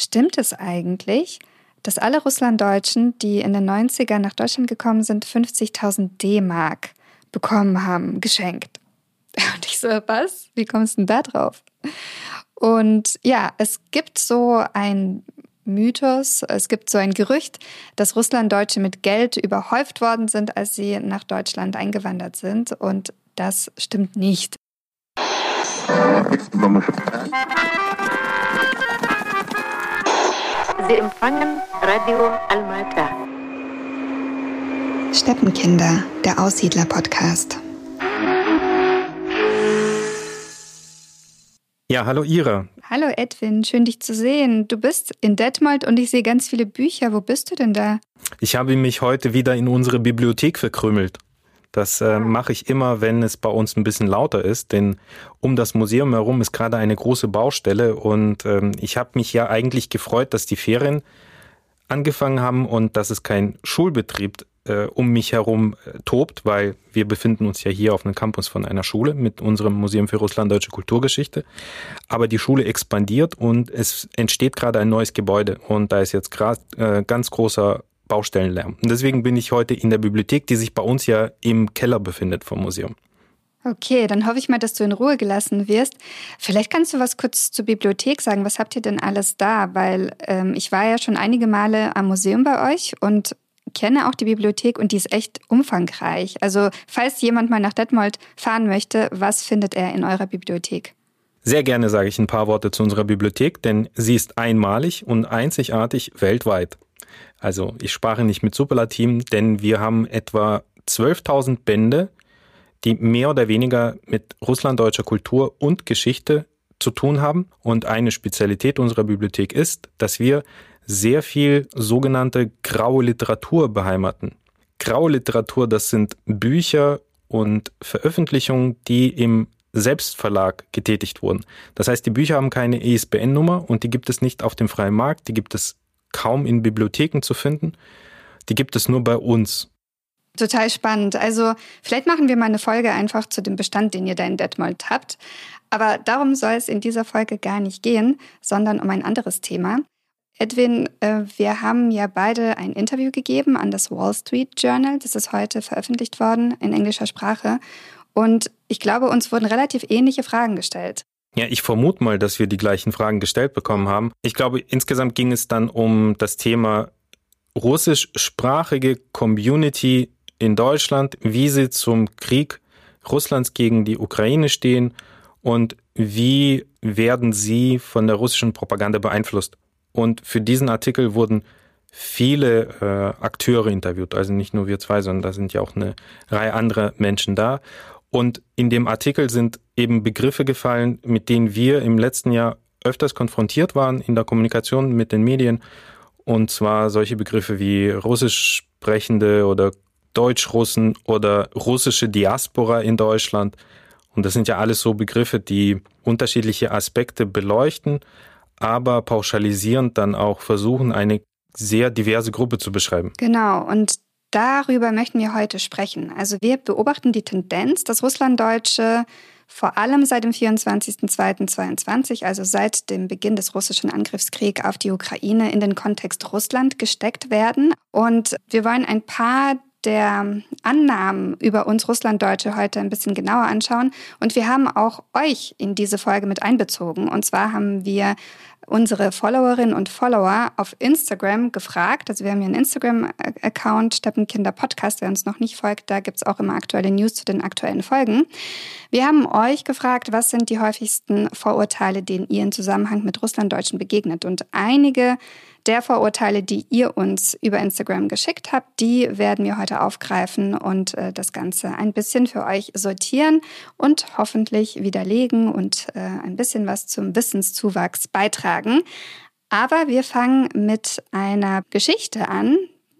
Stimmt es eigentlich, dass alle Russlanddeutschen, die in den 90ern nach Deutschland gekommen sind, 50.000 D-Mark bekommen haben, geschenkt? Und ich so, was? Wie kommst du denn da drauf? Und ja, es gibt so ein Mythos, es gibt so ein Gerücht, dass Russlanddeutsche mit Geld überhäuft worden sind, als sie nach Deutschland eingewandert sind. Und das stimmt nicht. Sie empfangen Radio Almata. Steppenkinder, der Aussiedler-Podcast. Ja, hallo Ira. Hallo Edwin, schön dich zu sehen. Du bist in Detmold und ich sehe ganz viele Bücher. Wo bist du denn da? Ich habe mich heute wieder in unsere Bibliothek verkrümelt. Das äh, mache ich immer, wenn es bei uns ein bisschen lauter ist, denn um das Museum herum ist gerade eine große Baustelle und ähm, ich habe mich ja eigentlich gefreut, dass die Ferien angefangen haben und dass es kein Schulbetrieb äh, um mich herum äh, tobt, weil wir befinden uns ja hier auf einem Campus von einer Schule mit unserem Museum für Russland-Deutsche Kulturgeschichte. Aber die Schule expandiert und es entsteht gerade ein neues Gebäude und da ist jetzt gerade äh, ganz großer Baustellenlärm. Und deswegen bin ich heute in der Bibliothek, die sich bei uns ja im Keller befindet vom Museum. Okay, dann hoffe ich mal, dass du in Ruhe gelassen wirst. Vielleicht kannst du was kurz zur Bibliothek sagen. Was habt ihr denn alles da? Weil ähm, ich war ja schon einige Male am Museum bei euch und kenne auch die Bibliothek und die ist echt umfangreich. Also falls jemand mal nach Detmold fahren möchte, was findet er in eurer Bibliothek? Sehr gerne sage ich ein paar Worte zu unserer Bibliothek, denn sie ist einmalig und einzigartig weltweit. Also ich spare nicht mit Superlativen, denn wir haben etwa 12.000 Bände, die mehr oder weniger mit russlanddeutscher Kultur und Geschichte zu tun haben. Und eine Spezialität unserer Bibliothek ist, dass wir sehr viel sogenannte graue Literatur beheimaten. Graue Literatur, das sind Bücher und Veröffentlichungen, die im Selbstverlag getätigt wurden. Das heißt, die Bücher haben keine ISBN-Nummer und die gibt es nicht auf dem freien Markt, die gibt es kaum in Bibliotheken zu finden, die gibt es nur bei uns. Total spannend. Also vielleicht machen wir mal eine Folge einfach zu dem Bestand, den ihr da in Detmold habt. Aber darum soll es in dieser Folge gar nicht gehen, sondern um ein anderes Thema. Edwin, äh, wir haben ja beide ein Interview gegeben an das Wall Street Journal. Das ist heute veröffentlicht worden in englischer Sprache. Und ich glaube, uns wurden relativ ähnliche Fragen gestellt. Ja, ich vermute mal, dass wir die gleichen Fragen gestellt bekommen haben. Ich glaube, insgesamt ging es dann um das Thema russischsprachige Community in Deutschland, wie sie zum Krieg Russlands gegen die Ukraine stehen und wie werden sie von der russischen Propaganda beeinflusst. Und für diesen Artikel wurden viele äh, Akteure interviewt, also nicht nur wir zwei, sondern da sind ja auch eine Reihe anderer Menschen da. Und in dem Artikel sind eben Begriffe gefallen, mit denen wir im letzten Jahr öfters konfrontiert waren in der Kommunikation mit den Medien. Und zwar solche Begriffe wie russisch sprechende oder Deutschrussen oder russische Diaspora in Deutschland. Und das sind ja alles so Begriffe, die unterschiedliche Aspekte beleuchten, aber pauschalisierend dann auch versuchen, eine sehr diverse Gruppe zu beschreiben. Genau, und darüber möchten wir heute sprechen. Also wir beobachten die Tendenz, dass Russlanddeutsche vor allem seit dem 24.02.22, also seit dem Beginn des russischen Angriffskriegs auf die Ukraine, in den Kontext Russland gesteckt werden. Und wir wollen ein paar der Annahmen über uns Russlanddeutsche heute ein bisschen genauer anschauen. Und wir haben auch euch in diese Folge mit einbezogen. Und zwar haben wir unsere Followerinnen und Follower auf Instagram gefragt. Also wir haben hier einen Instagram-Account, Steppenkinder Podcast, wer uns noch nicht folgt, da gibt's auch immer aktuelle News zu den aktuellen Folgen. Wir haben euch gefragt, was sind die häufigsten Vorurteile, denen ihr in Zusammenhang mit Russlanddeutschen begegnet. Und einige der Vorurteile, die ihr uns über Instagram geschickt habt, die werden wir heute aufgreifen und äh, das Ganze ein bisschen für euch sortieren und hoffentlich widerlegen und äh, ein bisschen was zum Wissenszuwachs beitragen. Aber wir fangen mit einer Geschichte an,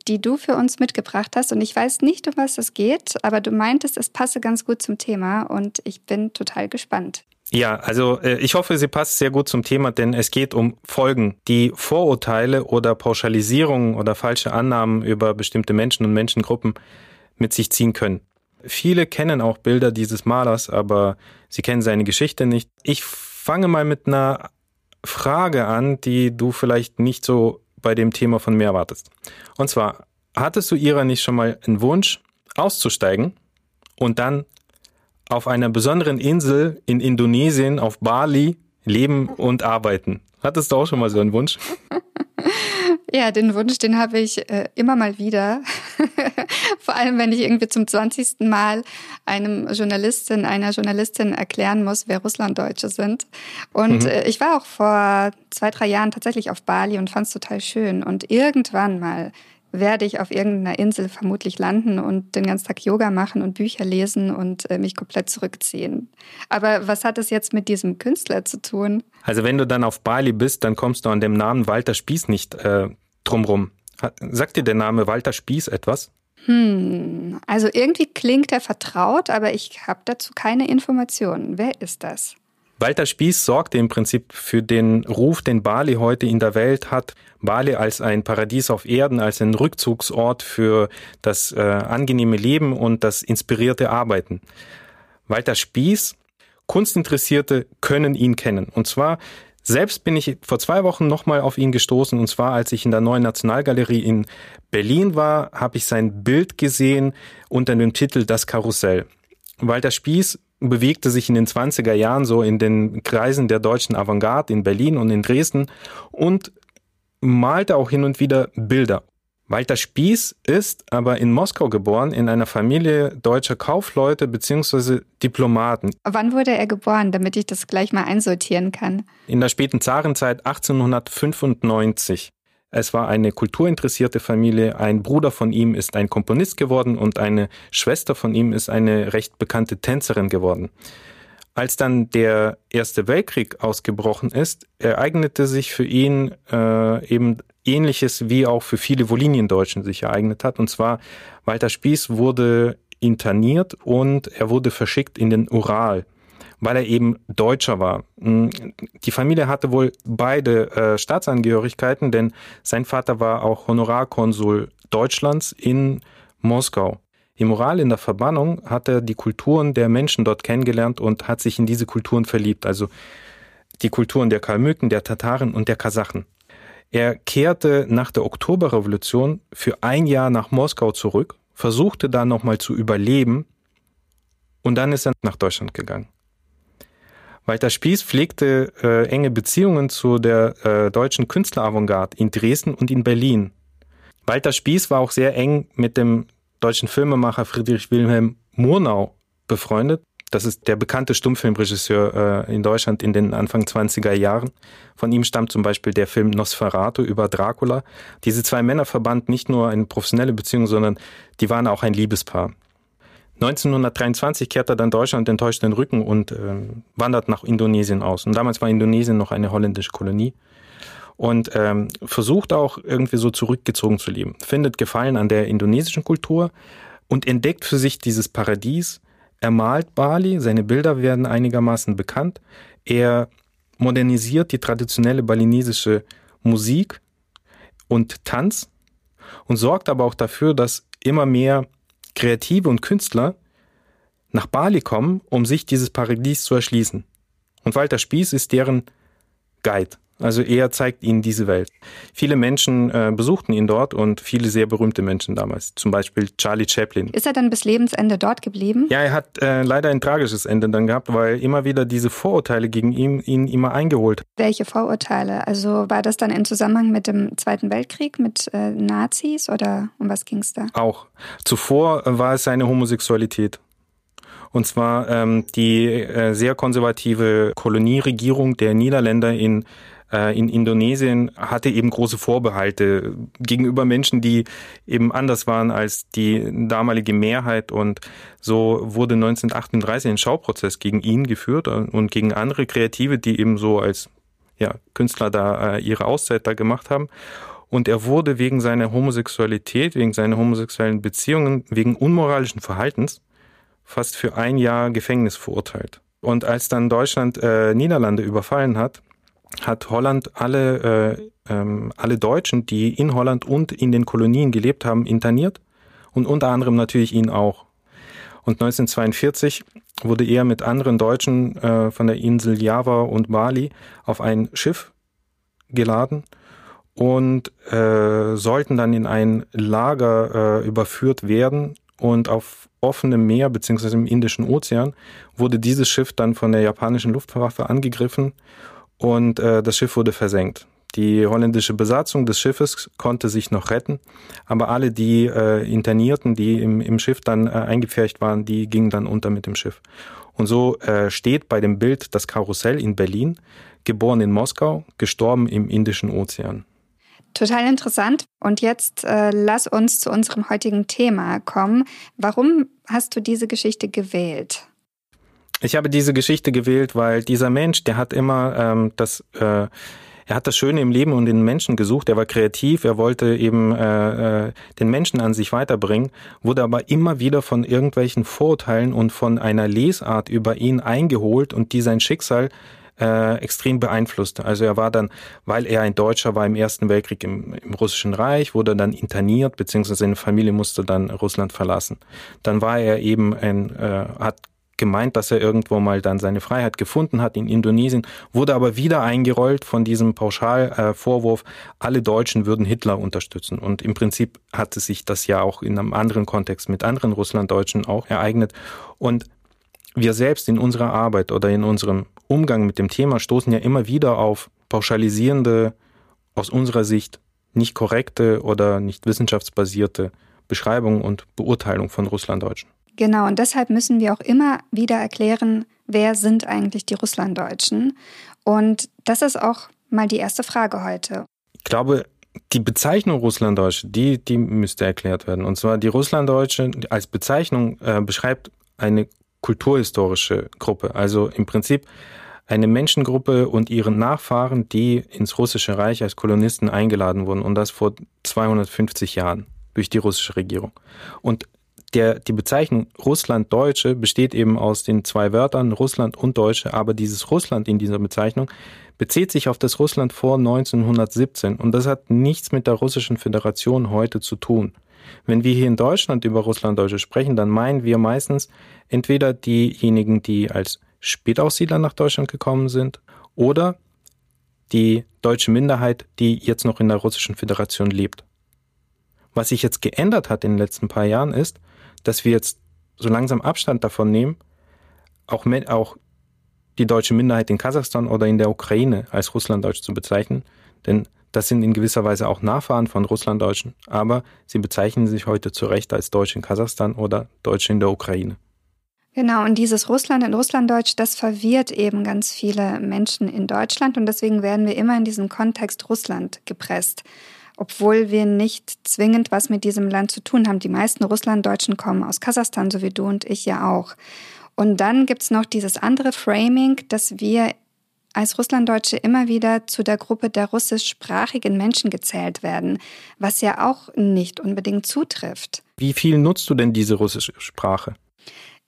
die du für uns mitgebracht hast. Und ich weiß nicht, um was es geht, aber du meintest, es passe ganz gut zum Thema und ich bin total gespannt. Ja, also äh, ich hoffe, sie passt sehr gut zum Thema, denn es geht um Folgen, die Vorurteile oder Pauschalisierungen oder falsche Annahmen über bestimmte Menschen und Menschengruppen mit sich ziehen können. Viele kennen auch Bilder dieses Malers, aber sie kennen seine Geschichte nicht. Ich fange mal mit einer Frage an, die du vielleicht nicht so bei dem Thema von mir erwartest. Und zwar, hattest du Ira nicht schon mal einen Wunsch, auszusteigen und dann auf einer besonderen Insel in Indonesien, auf Bali, leben und arbeiten? Hattest du auch schon mal so einen Wunsch? Ja, den Wunsch, den habe ich äh, immer mal wieder. Vor allem, wenn ich irgendwie zum 20. Mal einem Journalistin, einer Journalistin erklären muss, wer Russlanddeutsche sind. Und mhm. äh, ich war auch vor zwei, drei Jahren tatsächlich auf Bali und fand es total schön. Und irgendwann mal werde ich auf irgendeiner Insel vermutlich landen und den ganzen Tag Yoga machen und Bücher lesen und äh, mich komplett zurückziehen. Aber was hat es jetzt mit diesem Künstler zu tun? Also wenn du dann auf Bali bist, dann kommst du an dem Namen Walter Spieß nicht äh, drumrum. Sagt dir der Name Walter Spieß etwas? Hm, also irgendwie klingt er vertraut, aber ich habe dazu keine Informationen. Wer ist das? Walter Spieß sorgte im Prinzip für den Ruf, den Bali heute in der Welt hat. Bali als ein Paradies auf Erden, als ein Rückzugsort für das äh, angenehme Leben und das inspirierte Arbeiten. Walter Spieß, Kunstinteressierte können ihn kennen. Und zwar selbst bin ich vor zwei Wochen nochmal auf ihn gestoßen und zwar als ich in der neuen Nationalgalerie in Berlin war, habe ich sein Bild gesehen unter dem Titel Das Karussell. Walter Spieß bewegte sich in den 20er Jahren so in den Kreisen der deutschen Avantgarde in Berlin und in Dresden und malte auch hin und wieder Bilder. Walter Spieß ist aber in Moskau geboren, in einer Familie deutscher Kaufleute bzw. Diplomaten. Wann wurde er geboren, damit ich das gleich mal einsortieren kann? In der späten Zarenzeit 1895. Es war eine kulturinteressierte Familie. Ein Bruder von ihm ist ein Komponist geworden und eine Schwester von ihm ist eine recht bekannte Tänzerin geworden. Als dann der Erste Weltkrieg ausgebrochen ist, ereignete sich für ihn äh, eben Ähnliches, wie auch für viele Voliniendeutschen sich ereignet hat. Und zwar Walter Spieß wurde interniert und er wurde verschickt in den Ural weil er eben Deutscher war. Hm, die Familie hatte wohl beide äh, Staatsangehörigkeiten, denn sein Vater war auch Honorarkonsul Deutschlands in Moskau. Im Ural in der Verbannung hat er die Kulturen der Menschen dort kennengelernt und hat sich in diese Kulturen verliebt, also die Kulturen der Kalmüken, der Tataren und der Kasachen. Er kehrte nach der Oktoberrevolution für ein Jahr nach Moskau zurück, versuchte da nochmal zu überleben und dann ist er nach Deutschland gegangen. Walter Spieß pflegte äh, enge Beziehungen zu der äh, deutschen Künstleravantgarde in Dresden und in Berlin. Walter Spieß war auch sehr eng mit dem deutschen Filmemacher Friedrich Wilhelm Murnau befreundet. Das ist der bekannte Stummfilmregisseur äh, in Deutschland in den Anfang 20er Jahren. Von ihm stammt zum Beispiel der Film Nosferatu über Dracula. Diese zwei Männer verband nicht nur eine professionelle Beziehung, sondern die waren auch ein Liebespaar. 1923 kehrt er dann Deutschland enttäuscht den Rücken und äh, wandert nach Indonesien aus. Und damals war Indonesien noch eine holländische Kolonie. Und ähm, versucht auch irgendwie so zurückgezogen zu leben. Findet Gefallen an der indonesischen Kultur und entdeckt für sich dieses Paradies. Er malt Bali, seine Bilder werden einigermaßen bekannt. Er modernisiert die traditionelle balinesische Musik und Tanz und sorgt aber auch dafür, dass immer mehr Kreative und Künstler nach Bali kommen, um sich dieses Paradies zu erschließen. Und Walter Spieß ist deren Guide. Also er zeigt ihnen diese Welt. Viele Menschen äh, besuchten ihn dort und viele sehr berühmte Menschen damals, zum Beispiel Charlie Chaplin. Ist er dann bis Lebensende dort geblieben? Ja, er hat äh, leider ein tragisches Ende dann gehabt, weil immer wieder diese Vorurteile gegen ihn ihn immer eingeholt. Welche Vorurteile? Also war das dann in Zusammenhang mit dem Zweiten Weltkrieg, mit äh, Nazis oder um was ging es da? Auch. Zuvor war es seine Homosexualität. Und zwar ähm, die äh, sehr konservative Kolonieregierung der Niederländer in in Indonesien hatte eben große Vorbehalte gegenüber Menschen, die eben anders waren als die damalige Mehrheit. Und so wurde 1938 ein Schauprozess gegen ihn geführt und gegen andere Kreative, die eben so als ja, Künstler da äh, ihre Auszeit da gemacht haben. Und er wurde wegen seiner Homosexualität, wegen seiner homosexuellen Beziehungen, wegen unmoralischen Verhaltens fast für ein Jahr Gefängnis verurteilt. Und als dann Deutschland äh, Niederlande überfallen hat, hat Holland alle, äh, ähm, alle Deutschen, die in Holland und in den Kolonien gelebt haben, interniert und unter anderem natürlich ihn auch. Und 1942 wurde er mit anderen Deutschen äh, von der Insel Java und Bali auf ein Schiff geladen und äh, sollten dann in ein Lager äh, überführt werden und auf offenem Meer beziehungsweise im Indischen Ozean wurde dieses Schiff dann von der japanischen Luftwaffe angegriffen und äh, das Schiff wurde versenkt. Die holländische Besatzung des Schiffes konnte sich noch retten, aber alle die äh, Internierten, die im, im Schiff dann äh, eingepfercht waren, die gingen dann unter mit dem Schiff. Und so äh, steht bei dem Bild das Karussell in Berlin, geboren in Moskau, gestorben im Indischen Ozean. Total interessant. Und jetzt äh, lass uns zu unserem heutigen Thema kommen. Warum hast du diese Geschichte gewählt? Ich habe diese Geschichte gewählt, weil dieser Mensch, der hat immer ähm, das äh, er hat das Schöne im Leben und den Menschen gesucht. Er war kreativ. Er wollte eben äh, äh, den Menschen an sich weiterbringen, wurde aber immer wieder von irgendwelchen Vorurteilen und von einer Lesart über ihn eingeholt und die sein Schicksal äh, extrem beeinflusste. Also er war dann, weil er ein Deutscher war im Ersten Weltkrieg im, im Russischen Reich, wurde dann interniert, beziehungsweise seine Familie musste dann Russland verlassen. Dann war er eben ein, äh, hat gemeint, dass er irgendwo mal dann seine Freiheit gefunden hat in Indonesien, wurde aber wieder eingerollt von diesem Pauschalvorwurf, alle Deutschen würden Hitler unterstützen. Und im Prinzip hatte sich das ja auch in einem anderen Kontext mit anderen Russlanddeutschen auch ereignet. Und wir selbst in unserer Arbeit oder in unserem Umgang mit dem Thema stoßen ja immer wieder auf pauschalisierende, aus unserer Sicht nicht korrekte oder nicht wissenschaftsbasierte Beschreibung und Beurteilung von Russlanddeutschen. Genau, und deshalb müssen wir auch immer wieder erklären, wer sind eigentlich die Russlanddeutschen. Und das ist auch mal die erste Frage heute. Ich glaube, die Bezeichnung Russlanddeutsche, die, die müsste erklärt werden. Und zwar die Russlanddeutsche als Bezeichnung äh, beschreibt eine kulturhistorische Gruppe. Also im Prinzip eine Menschengruppe und ihren Nachfahren, die ins russische Reich als Kolonisten eingeladen wurden und das vor 250 Jahren durch die russische Regierung. Und der, die Bezeichnung Russlanddeutsche besteht eben aus den zwei Wörtern Russland und Deutsche, aber dieses Russland in dieser Bezeichnung bezieht sich auf das Russland vor 1917 und das hat nichts mit der russischen Föderation heute zu tun. Wenn wir hier in Deutschland über Russlanddeutsche sprechen, dann meinen wir meistens entweder diejenigen, die als Spätaussiedler nach Deutschland gekommen sind oder die deutsche Minderheit, die jetzt noch in der russischen Föderation lebt. Was sich jetzt geändert hat in den letzten paar Jahren ist, dass wir jetzt so langsam Abstand davon nehmen, auch, auch die deutsche Minderheit in Kasachstan oder in der Ukraine als Russlanddeutsch zu bezeichnen. Denn das sind in gewisser Weise auch Nachfahren von Russlanddeutschen, aber sie bezeichnen sich heute zu Recht als Deutsche in Kasachstan oder Deutsche in der Ukraine. Genau, und dieses Russland in Russlanddeutsch, das verwirrt eben ganz viele Menschen in Deutschland und deswegen werden wir immer in diesen Kontext Russland gepresst obwohl wir nicht zwingend was mit diesem Land zu tun haben. Die meisten Russlanddeutschen kommen aus Kasachstan, so wie du und ich ja auch. Und dann gibt's noch dieses andere Framing, dass wir als Russlanddeutsche immer wieder zu der Gruppe der russischsprachigen Menschen gezählt werden, was ja auch nicht unbedingt zutrifft. Wie viel nutzt du denn diese russische Sprache?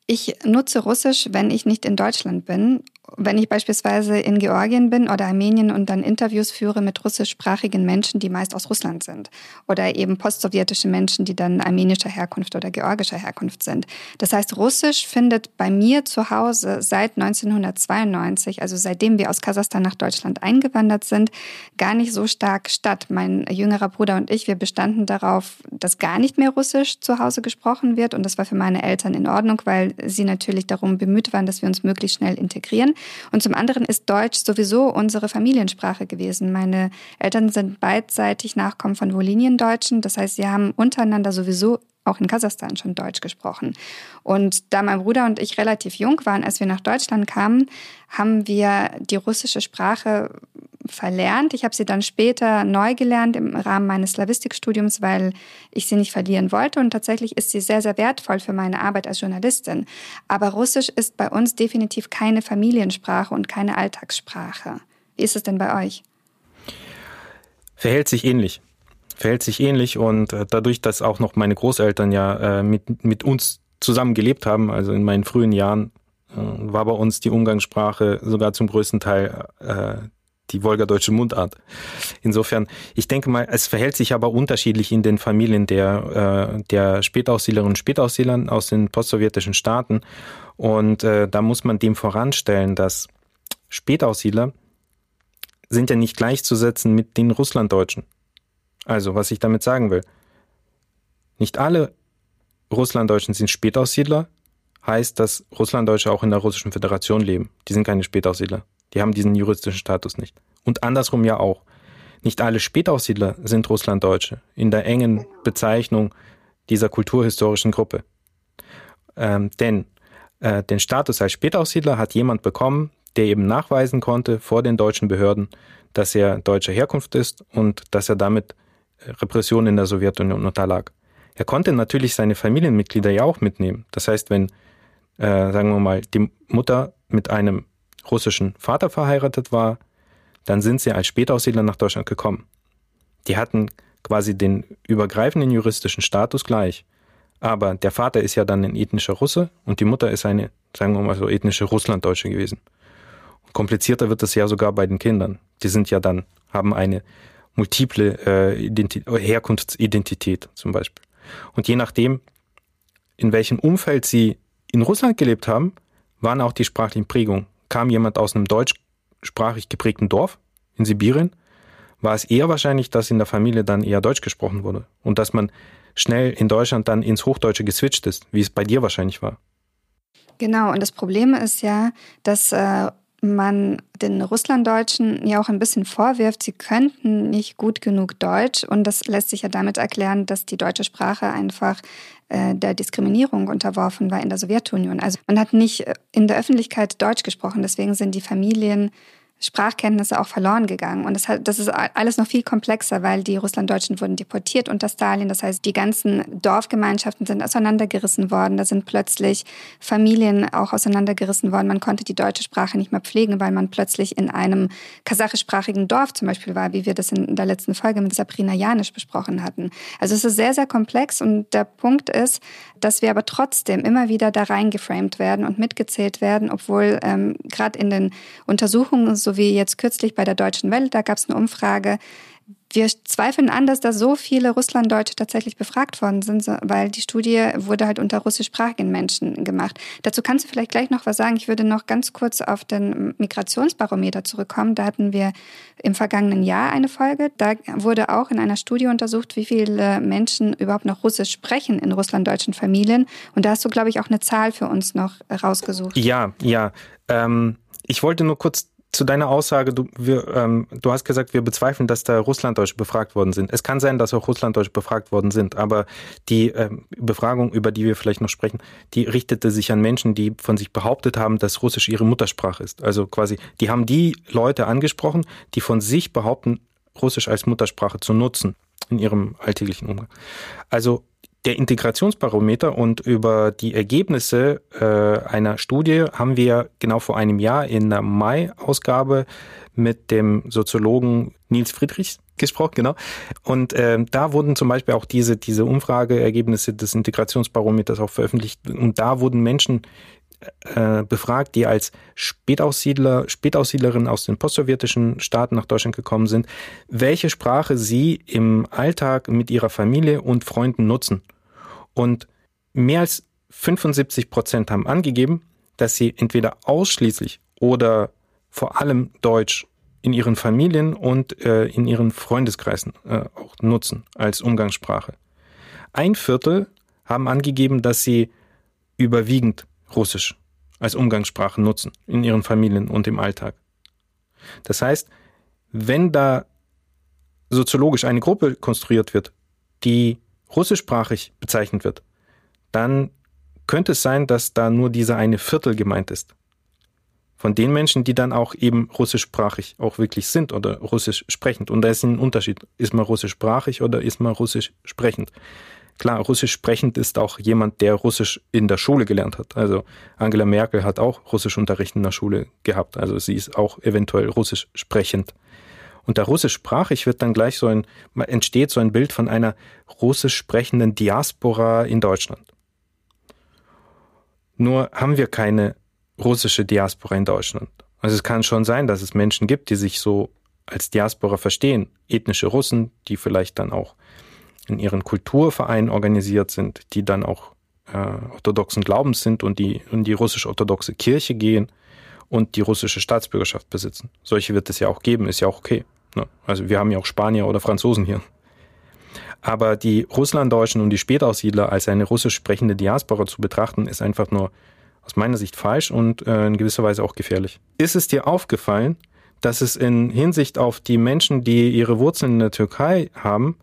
Ich nutze Russisch, wenn ich nicht in Deutschland bin wenn ich beispielsweise in Georgien bin oder Armenien und dann Interviews führe mit russischsprachigen Menschen, die meist aus Russland sind oder eben postsowjetische Menschen, die dann armenischer Herkunft oder georgischer Herkunft sind. Das heißt, Russisch findet bei mir zu Hause seit 1992, also seitdem wir aus Kasachstan nach Deutschland eingewandert sind, gar nicht so stark statt. Mein jüngerer Bruder und ich, wir bestanden darauf, dass gar nicht mehr Russisch zu Hause gesprochen wird und das war für meine Eltern in Ordnung, weil sie natürlich darum bemüht waren, dass wir uns möglichst schnell integrieren. Und zum anderen ist Deutsch sowieso unsere Familiensprache gewesen. Meine Eltern sind beidseitig Nachkommen von Woliniendeutschen. Das heißt, sie haben untereinander sowieso auch in Kasachstan schon Deutsch gesprochen. Und da mein Bruder und ich relativ jung waren, als wir nach Deutschland kamen, haben wir die russische Sprache verlernt. Ich habe sie dann später neu gelernt im Rahmen meines Slavistikstudiums, weil ich sie nicht verlieren wollte. Und tatsächlich ist sie sehr, sehr wertvoll für meine Arbeit als Journalistin. Aber Russisch ist bei uns definitiv keine Familiensprache und keine Alltagssprache. Wie ist es denn bei euch? Verhält sich ähnlich. Verhält sich ähnlich und äh, dadurch, dass auch noch meine Großeltern ja äh, mit, mit uns zusammen gelebt haben, also in meinen frühen Jahren, äh, war bei uns die Umgangssprache sogar zum größten Teil die wolgadeutsche Mundart. Insofern, ich denke mal, es verhält sich aber unterschiedlich in den Familien der, äh, der Spätaussiedlerinnen und Spätaussiedlern aus den postsowjetischen Staaten. Und äh, da muss man dem voranstellen, dass Spätaussiedler sind ja nicht gleichzusetzen mit den Russlanddeutschen. Also, was ich damit sagen will, nicht alle Russlanddeutschen sind Spätaussiedler, heißt, dass Russlanddeutsche auch in der Russischen Föderation leben. Die sind keine Spätaussiedler. Die haben diesen juristischen Status nicht. Und andersrum ja auch. Nicht alle Spätaussiedler sind Russlanddeutsche in der engen Bezeichnung dieser kulturhistorischen Gruppe. Ähm, denn äh, den Status als Spätaussiedler hat jemand bekommen, der eben nachweisen konnte vor den deutschen Behörden, dass er deutscher Herkunft ist und dass er damit äh, Repressionen in der Sowjetunion unterlag. Er konnte natürlich seine Familienmitglieder ja auch mitnehmen. Das heißt, wenn, äh, sagen wir mal, die Mutter mit einem russischen Vater verheiratet war, dann sind sie als Spätaussiedler nach Deutschland gekommen. Die hatten quasi den übergreifenden juristischen Status gleich. Aber der Vater ist ja dann ein ethnischer Russe und die Mutter ist eine, sagen wir mal so, ethnische Russlanddeutsche gewesen. Komplizierter wird es ja sogar bei den Kindern. Die sind ja dann, haben eine multiple äh, Herkunftsidentität zum Beispiel. Und je nachdem, in welchem Umfeld sie in Russland gelebt haben, waren auch die sprachlichen Prägungen. Kam jemand aus einem deutschsprachig geprägten Dorf in Sibirien, war es eher wahrscheinlich, dass in der Familie dann eher Deutsch gesprochen wurde und dass man schnell in Deutschland dann ins Hochdeutsche geswitcht ist, wie es bei dir wahrscheinlich war. Genau, und das Problem ist ja, dass äh, man den Russlanddeutschen ja auch ein bisschen vorwirft, sie könnten nicht gut genug Deutsch. Und das lässt sich ja damit erklären, dass die deutsche Sprache einfach der Diskriminierung unterworfen war in der Sowjetunion. Also man hat nicht äh, in der Öffentlichkeit Deutsch gesprochen, deswegen sind die Familien Sprachkenntnisse auch verloren gegangen. Und das, hat, das ist alles noch viel komplexer, weil die Russlanddeutschen wurden deportiert unter Stalin. Das heißt, die ganzen Dorfgemeinschaften sind auseinandergerissen worden. Da sind plötzlich Familien auch auseinandergerissen worden. Man konnte die deutsche Sprache nicht mehr pflegen, weil man plötzlich in einem kasachischsprachigen Dorf zum Beispiel war, wie wir das in der letzten Folge mit Sabrina Janisch besprochen hatten. Also es ist sehr, sehr komplex. Und der Punkt ist, dass wir aber trotzdem immer wieder da reingeframed werden und mitgezählt werden, obwohl ähm, gerade in den Untersuchungen so so wie jetzt kürzlich bei der Deutschen Welle, da gab es eine Umfrage. Wir zweifeln an, dass da so viele Russlanddeutsche tatsächlich befragt worden sind, weil die Studie wurde halt unter russischsprachigen Menschen gemacht. Dazu kannst du vielleicht gleich noch was sagen. Ich würde noch ganz kurz auf den Migrationsbarometer zurückkommen. Da hatten wir im vergangenen Jahr eine Folge. Da wurde auch in einer Studie untersucht, wie viele Menschen überhaupt noch Russisch sprechen in russlanddeutschen Familien. Und da hast du, glaube ich, auch eine Zahl für uns noch rausgesucht. Ja, ja. Ähm, ich wollte nur kurz zu deiner Aussage, du, wir, ähm, du hast gesagt, wir bezweifeln, dass da Russlanddeutsche befragt worden sind. Es kann sein, dass auch Russlanddeutsche befragt worden sind, aber die ähm, Befragung, über die wir vielleicht noch sprechen, die richtete sich an Menschen, die von sich behauptet haben, dass Russisch ihre Muttersprache ist. Also quasi, die haben die Leute angesprochen, die von sich behaupten, Russisch als Muttersprache zu nutzen in ihrem alltäglichen Umgang. Also der Integrationsbarometer und über die Ergebnisse äh, einer Studie haben wir genau vor einem Jahr in der Mai-Ausgabe mit dem Soziologen Nils Friedrichs gesprochen, genau. Und äh, da wurden zum Beispiel auch diese, diese Umfrageergebnisse des Integrationsbarometers auch veröffentlicht. Und da wurden Menschen äh, befragt, die als Spätaussiedler, Spätaussiedlerin aus den postsowjetischen Staaten nach Deutschland gekommen sind, welche Sprache sie im Alltag mit ihrer Familie und Freunden nutzen. Und mehr als 75 Prozent haben angegeben, dass sie entweder ausschließlich oder vor allem Deutsch in ihren Familien und äh, in ihren Freundeskreisen äh, auch nutzen als Umgangssprache. Ein Viertel haben angegeben, dass sie überwiegend Russisch als Umgangssprache nutzen in ihren Familien und im Alltag. Das heißt, wenn da soziologisch eine Gruppe konstruiert wird, die russischsprachig bezeichnet wird, dann könnte es sein, dass da nur dieser eine Viertel gemeint ist. Von den Menschen, die dann auch eben russischsprachig auch wirklich sind oder russisch sprechend. Und da ist ein Unterschied. Ist man russischsprachig oder ist man russisch sprechend? Klar, Russisch sprechend ist auch jemand, der Russisch in der Schule gelernt hat. Also Angela Merkel hat auch Russischunterricht in der Schule gehabt. Also sie ist auch eventuell Russisch sprechend. Und da russischsprachig wird dann gleich so ein, entsteht so ein Bild von einer russisch sprechenden Diaspora in Deutschland. Nur haben wir keine russische Diaspora in Deutschland. Also es kann schon sein, dass es Menschen gibt, die sich so als Diaspora verstehen. Ethnische Russen, die vielleicht dann auch in ihren Kulturvereinen organisiert sind, die dann auch äh, orthodoxen Glaubens sind und die in die russisch-orthodoxe Kirche gehen und die russische Staatsbürgerschaft besitzen. Solche wird es ja auch geben, ist ja auch okay. Ne? Also wir haben ja auch Spanier oder Franzosen hier. Aber die Russlanddeutschen und die Spätaussiedler als eine russisch sprechende Diaspora zu betrachten, ist einfach nur aus meiner Sicht falsch und äh, in gewisser Weise auch gefährlich. Ist es dir aufgefallen, dass es in Hinsicht auf die Menschen, die ihre Wurzeln in der Türkei haben,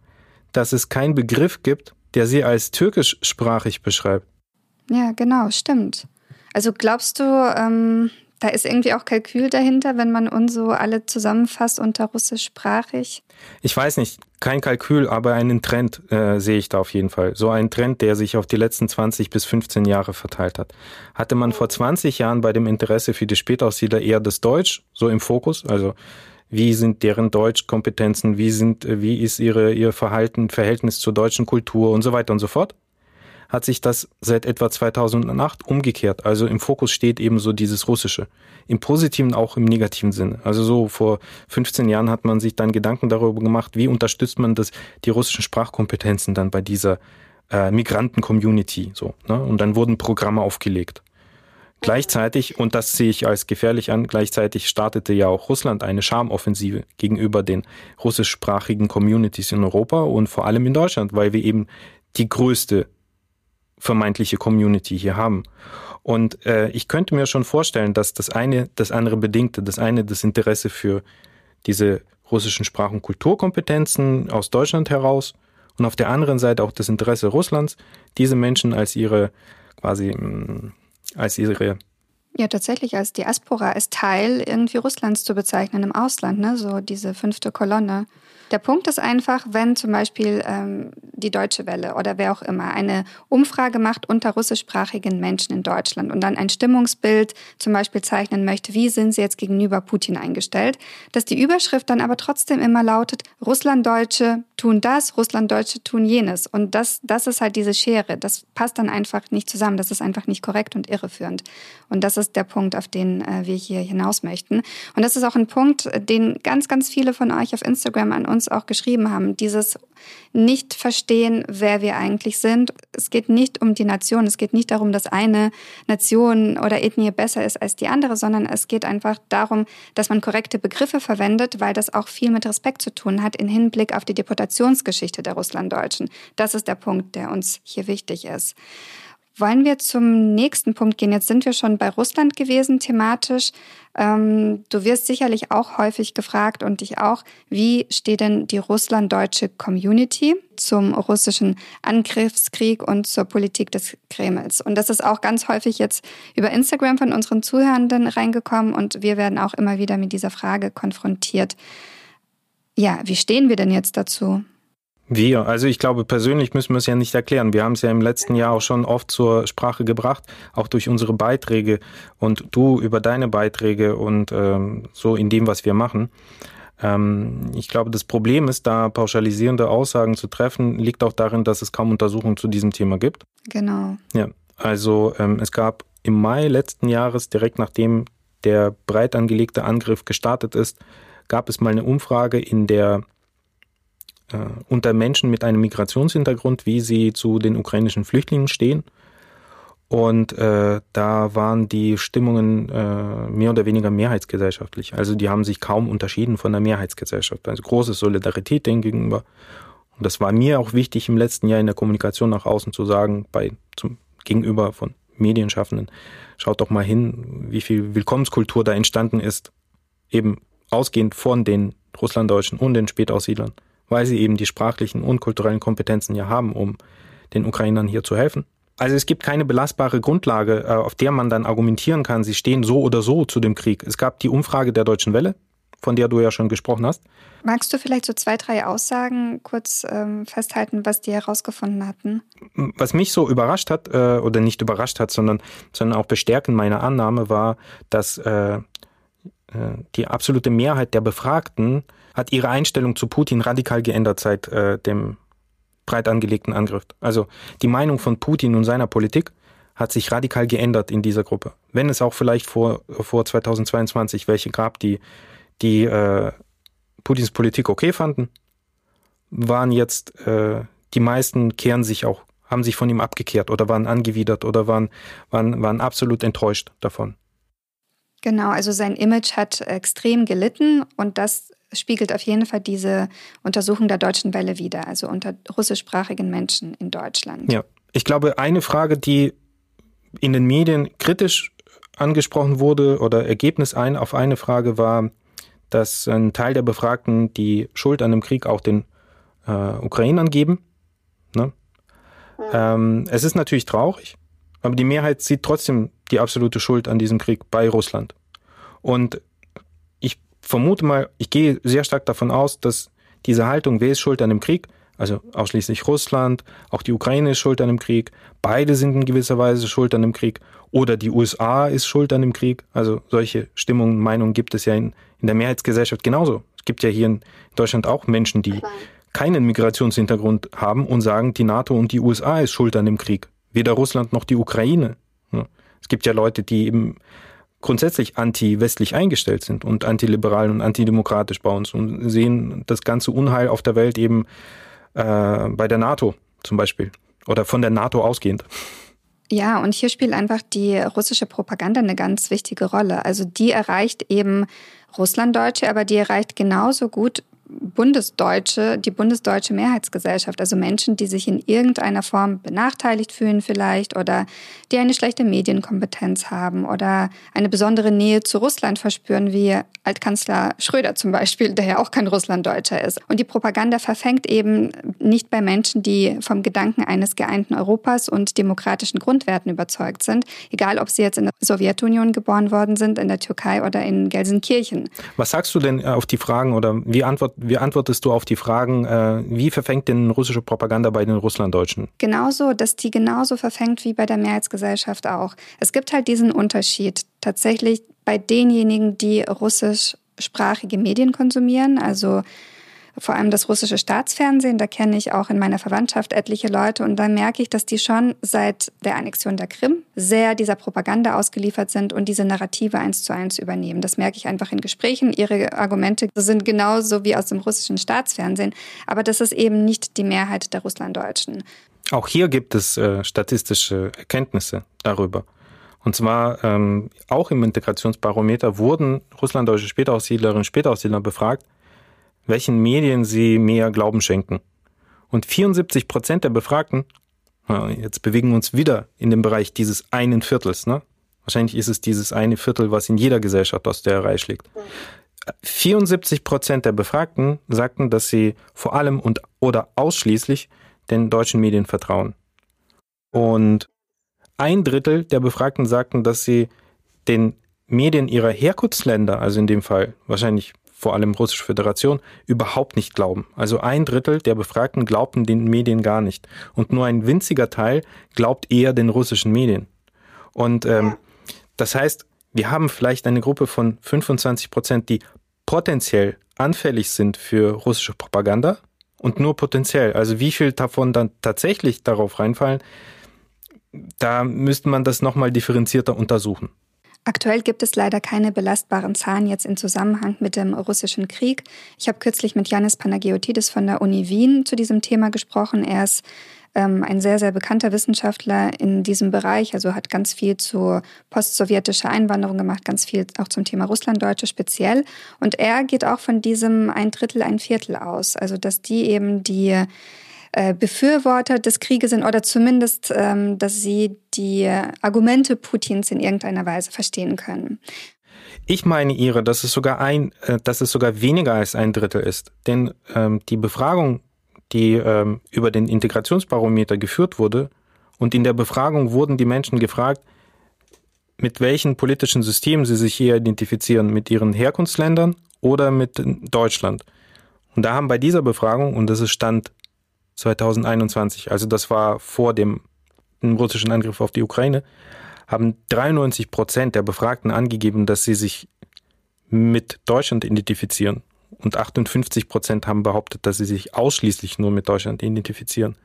dass es keinen Begriff gibt, der sie als türkischsprachig beschreibt? Ja, genau, stimmt. Also glaubst du, ähm, da ist irgendwie auch Kalkül dahinter, wenn man uns so alle zusammenfasst unter russischsprachig? Ich weiß nicht, kein Kalkül, aber einen Trend äh, sehe ich da auf jeden Fall. So ein Trend, der sich auf die letzten 20 bis 15 Jahre verteilt hat. Hatte man vor 20 Jahren bei dem Interesse für die Spätaussiedler eher das Deutsch so im Fokus, also wie sind deren Deutschkompetenzen, wie sind, wie ist ihre, ihr Verhalten, Verhältnis zur deutschen Kultur und so weiter und so fort hat sich das seit etwa 2008 umgekehrt. Also im Fokus steht eben so dieses Russische. Im positiven, auch im negativen Sinne. Also so vor 15 Jahren hat man sich dann Gedanken darüber gemacht, wie unterstützt man das, die russischen Sprachkompetenzen dann bei dieser äh, Migranten-Community. So, ne? Und dann wurden Programme aufgelegt. Gleichzeitig, und das sehe ich als gefährlich an, gleichzeitig startete ja auch Russland eine Schamoffensive gegenüber den russischsprachigen Communities in Europa und vor allem in Deutschland, weil wir eben die größte vermeintliche Community hier haben. Und äh, ich könnte mir schon vorstellen, dass das eine das andere bedingte. Das eine das Interesse für diese russischen Sprach- und Kulturkompetenzen aus Deutschland heraus und auf der anderen Seite auch das Interesse Russlands, diese Menschen als ihre quasi mm, als ihre ja, tatsächlich als Diaspora, als Teil irgendwie Russlands zu bezeichnen im Ausland, ne? so diese fünfte Kolonne. Der Punkt ist einfach, wenn zum Beispiel ähm, die Deutsche Welle oder wer auch immer eine Umfrage macht unter russischsprachigen Menschen in Deutschland und dann ein Stimmungsbild zum Beispiel zeichnen möchte, wie sind sie jetzt gegenüber Putin eingestellt, dass die Überschrift dann aber trotzdem immer lautet, Russlanddeutsche tun das, Russlanddeutsche tun jenes. Und das, das ist halt diese Schere. Das passt dann einfach nicht zusammen. Das ist einfach nicht korrekt und irreführend. Und das ist der Punkt, auf den äh, wir hier hinaus möchten. Und das ist auch ein Punkt, den ganz, ganz viele von euch auf Instagram an uns uns auch geschrieben haben, dieses nicht verstehen, wer wir eigentlich sind. Es geht nicht um die Nation, es geht nicht darum, dass eine Nation oder Ethnie besser ist als die andere, sondern es geht einfach darum, dass man korrekte Begriffe verwendet, weil das auch viel mit Respekt zu tun hat in Hinblick auf die Deportationsgeschichte der Russlanddeutschen. Das ist der Punkt, der uns hier wichtig ist. Wollen wir zum nächsten Punkt gehen? Jetzt sind wir schon bei Russland gewesen thematisch. Ähm, du wirst sicherlich auch häufig gefragt und dich auch, wie steht denn die russlanddeutsche Community zum russischen Angriffskrieg und zur Politik des Kremls? Und das ist auch ganz häufig jetzt über Instagram von unseren Zuhörenden reingekommen und wir werden auch immer wieder mit dieser Frage konfrontiert. Ja, wie stehen wir denn jetzt dazu? Wir, also ich glaube, persönlich müssen wir es ja nicht erklären. Wir haben es ja im letzten Jahr auch schon oft zur Sprache gebracht, auch durch unsere Beiträge und du über deine Beiträge und ähm, so in dem, was wir machen. Ähm, ich glaube, das Problem ist, da pauschalisierende Aussagen zu treffen, liegt auch darin, dass es kaum Untersuchungen zu diesem Thema gibt. Genau. Ja, also ähm, es gab im Mai letzten Jahres, direkt nachdem der breit angelegte Angriff gestartet ist, gab es mal eine Umfrage in der äh, unter Menschen mit einem Migrationshintergrund, wie sie zu den ukrainischen Flüchtlingen stehen. Und äh, da waren die Stimmungen äh, mehr oder weniger mehrheitsgesellschaftlich. Also die haben sich kaum unterschieden von der Mehrheitsgesellschaft. Also große Solidarität denen gegenüber. Und das war mir auch wichtig im letzten Jahr in der Kommunikation nach außen zu sagen, bei zum Gegenüber von Medienschaffenden, schaut doch mal hin, wie viel Willkommenskultur da entstanden ist, eben ausgehend von den Russlanddeutschen und den Spätaussiedlern weil sie eben die sprachlichen und kulturellen Kompetenzen ja haben, um den Ukrainern hier zu helfen. Also es gibt keine belastbare Grundlage, äh, auf der man dann argumentieren kann, sie stehen so oder so zu dem Krieg. Es gab die Umfrage der Deutschen Welle, von der du ja schon gesprochen hast. Magst du vielleicht so zwei, drei Aussagen kurz ähm, festhalten, was die herausgefunden hatten? Was mich so überrascht hat, äh, oder nicht überrascht hat, sondern, sondern auch bestärkend meiner Annahme war, dass äh, äh, die absolute Mehrheit der Befragten hat ihre Einstellung zu Putin radikal geändert seit äh, dem breit angelegten Angriff. Also die Meinung von Putin und seiner Politik hat sich radikal geändert in dieser Gruppe. Wenn es auch vielleicht vor, vor 2022 welche gab, die, die äh, Putins Politik okay fanden, waren jetzt äh, die meisten kehren sich auch, haben sich von ihm abgekehrt oder waren angewidert oder waren, waren, waren absolut enttäuscht davon. Genau, also sein Image hat extrem gelitten und das spiegelt auf jeden Fall diese Untersuchung der Deutschen Welle wider, also unter russischsprachigen Menschen in Deutschland. Ja, ich glaube, eine Frage, die in den Medien kritisch angesprochen wurde oder Ergebnis ein auf eine Frage war, dass ein Teil der Befragten die Schuld an dem Krieg auch den äh, Ukrainern geben. Ne? Ähm, es ist natürlich traurig, aber die Mehrheit sieht trotzdem die absolute Schuld an diesem Krieg bei Russland. Und vermute mal, ich gehe sehr stark davon aus, dass diese Haltung, wer ist schuld an dem Krieg, also ausschließlich Russland, auch die Ukraine ist schuld an dem Krieg, beide sind in gewisser Weise schuld an dem Krieg oder die USA ist schuld an dem Krieg. Also solche Stimmungen, Meinungen gibt es ja in, in der Mehrheitsgesellschaft genauso. Es gibt ja hier in Deutschland auch Menschen, die keinen Migrationshintergrund haben und sagen, die NATO und die USA ist schuld an dem Krieg. Weder Russland noch die Ukraine. Es gibt ja Leute, die eben grundsätzlich anti-westlich eingestellt sind und antiliberal und antidemokratisch bei uns und sehen das ganze Unheil auf der Welt eben äh, bei der NATO zum Beispiel oder von der NATO ausgehend. Ja, und hier spielt einfach die russische Propaganda eine ganz wichtige Rolle. Also die erreicht eben Russlanddeutsche, aber die erreicht genauso gut Bundesdeutsche, die bundesdeutsche Mehrheitsgesellschaft, also Menschen, die sich in irgendeiner Form benachteiligt fühlen vielleicht oder die eine schlechte Medienkompetenz haben oder eine besondere Nähe zu Russland verspüren, wie Altkanzler Schröder zum Beispiel, der ja auch kein Russlanddeutscher ist. Und die Propaganda verfängt eben nicht bei Menschen, die vom Gedanken eines geeinten Europas und demokratischen Grundwerten überzeugt sind, egal ob sie jetzt in der Sowjetunion geboren worden sind, in der Türkei oder in Gelsenkirchen. Was sagst du denn auf die Fragen oder wie antwortest wie antwortest du auf die Fragen, äh, wie verfängt denn russische Propaganda bei den Russlanddeutschen? Genauso, dass die genauso verfängt wie bei der Mehrheitsgesellschaft auch. Es gibt halt diesen Unterschied tatsächlich bei denjenigen, die russischsprachige Medien konsumieren, also vor allem das russische Staatsfernsehen, da kenne ich auch in meiner Verwandtschaft etliche Leute und da merke ich, dass die schon seit der Annexion der Krim sehr dieser Propaganda ausgeliefert sind und diese Narrative eins zu eins übernehmen. Das merke ich einfach in Gesprächen. Ihre Argumente sind genauso wie aus dem russischen Staatsfernsehen, aber das ist eben nicht die Mehrheit der Russlanddeutschen. Auch hier gibt es äh, statistische Erkenntnisse darüber. Und zwar ähm, auch im Integrationsbarometer wurden russlanddeutsche Spätaussiedlerinnen und Spätaussiedler befragt, welchen Medien sie mehr Glauben schenken. Und 74 Prozent der Befragten, jetzt bewegen wir uns wieder in dem Bereich dieses einen Viertels, ne? Wahrscheinlich ist es dieses eine Viertel, was in jeder Gesellschaft aus der Reihe schlägt. 74 Prozent der Befragten sagten, dass sie vor allem und oder ausschließlich den deutschen Medien vertrauen. Und ein Drittel der Befragten sagten, dass sie den Medien ihrer Herkunftsländer, also in dem Fall wahrscheinlich vor allem Russische Föderation, überhaupt nicht glauben. Also ein Drittel der Befragten glaubten den Medien gar nicht. Und nur ein winziger Teil glaubt eher den russischen Medien. Und ähm, das heißt, wir haben vielleicht eine Gruppe von 25 Prozent, die potenziell anfällig sind für russische Propaganda und nur potenziell. Also wie viel davon dann tatsächlich darauf reinfallen, da müsste man das nochmal differenzierter untersuchen. Aktuell gibt es leider keine belastbaren Zahlen jetzt im Zusammenhang mit dem russischen Krieg. Ich habe kürzlich mit Janis Panagiotidis von der Uni Wien zu diesem Thema gesprochen. Er ist ähm, ein sehr, sehr bekannter Wissenschaftler in diesem Bereich, also hat ganz viel zu postsowjetischer Einwanderung gemacht, ganz viel auch zum Thema Russlanddeutsche speziell. Und er geht auch von diesem ein Drittel, ein Viertel aus, also dass die eben die äh, Befürworter des Krieges sind oder zumindest, ähm, dass sie die Argumente Putins in irgendeiner Weise verstehen können. Ich meine ihre, dass es sogar ein, äh, dass es sogar weniger als ein Drittel ist. Denn ähm, die Befragung, die ähm, über den Integrationsbarometer geführt wurde, und in der Befragung wurden die Menschen gefragt, mit welchen politischen Systemen sie sich eher identifizieren, mit ihren Herkunftsländern oder mit Deutschland. Und da haben bei dieser Befragung, und das ist Stand 2021, also das war vor dem, russischen Angriff auf die Ukraine, haben 93 Prozent der Befragten angegeben, dass sie sich mit Deutschland identifizieren. Und 58 Prozent haben behauptet, dass sie sich ausschließlich nur mit Deutschland identifizieren.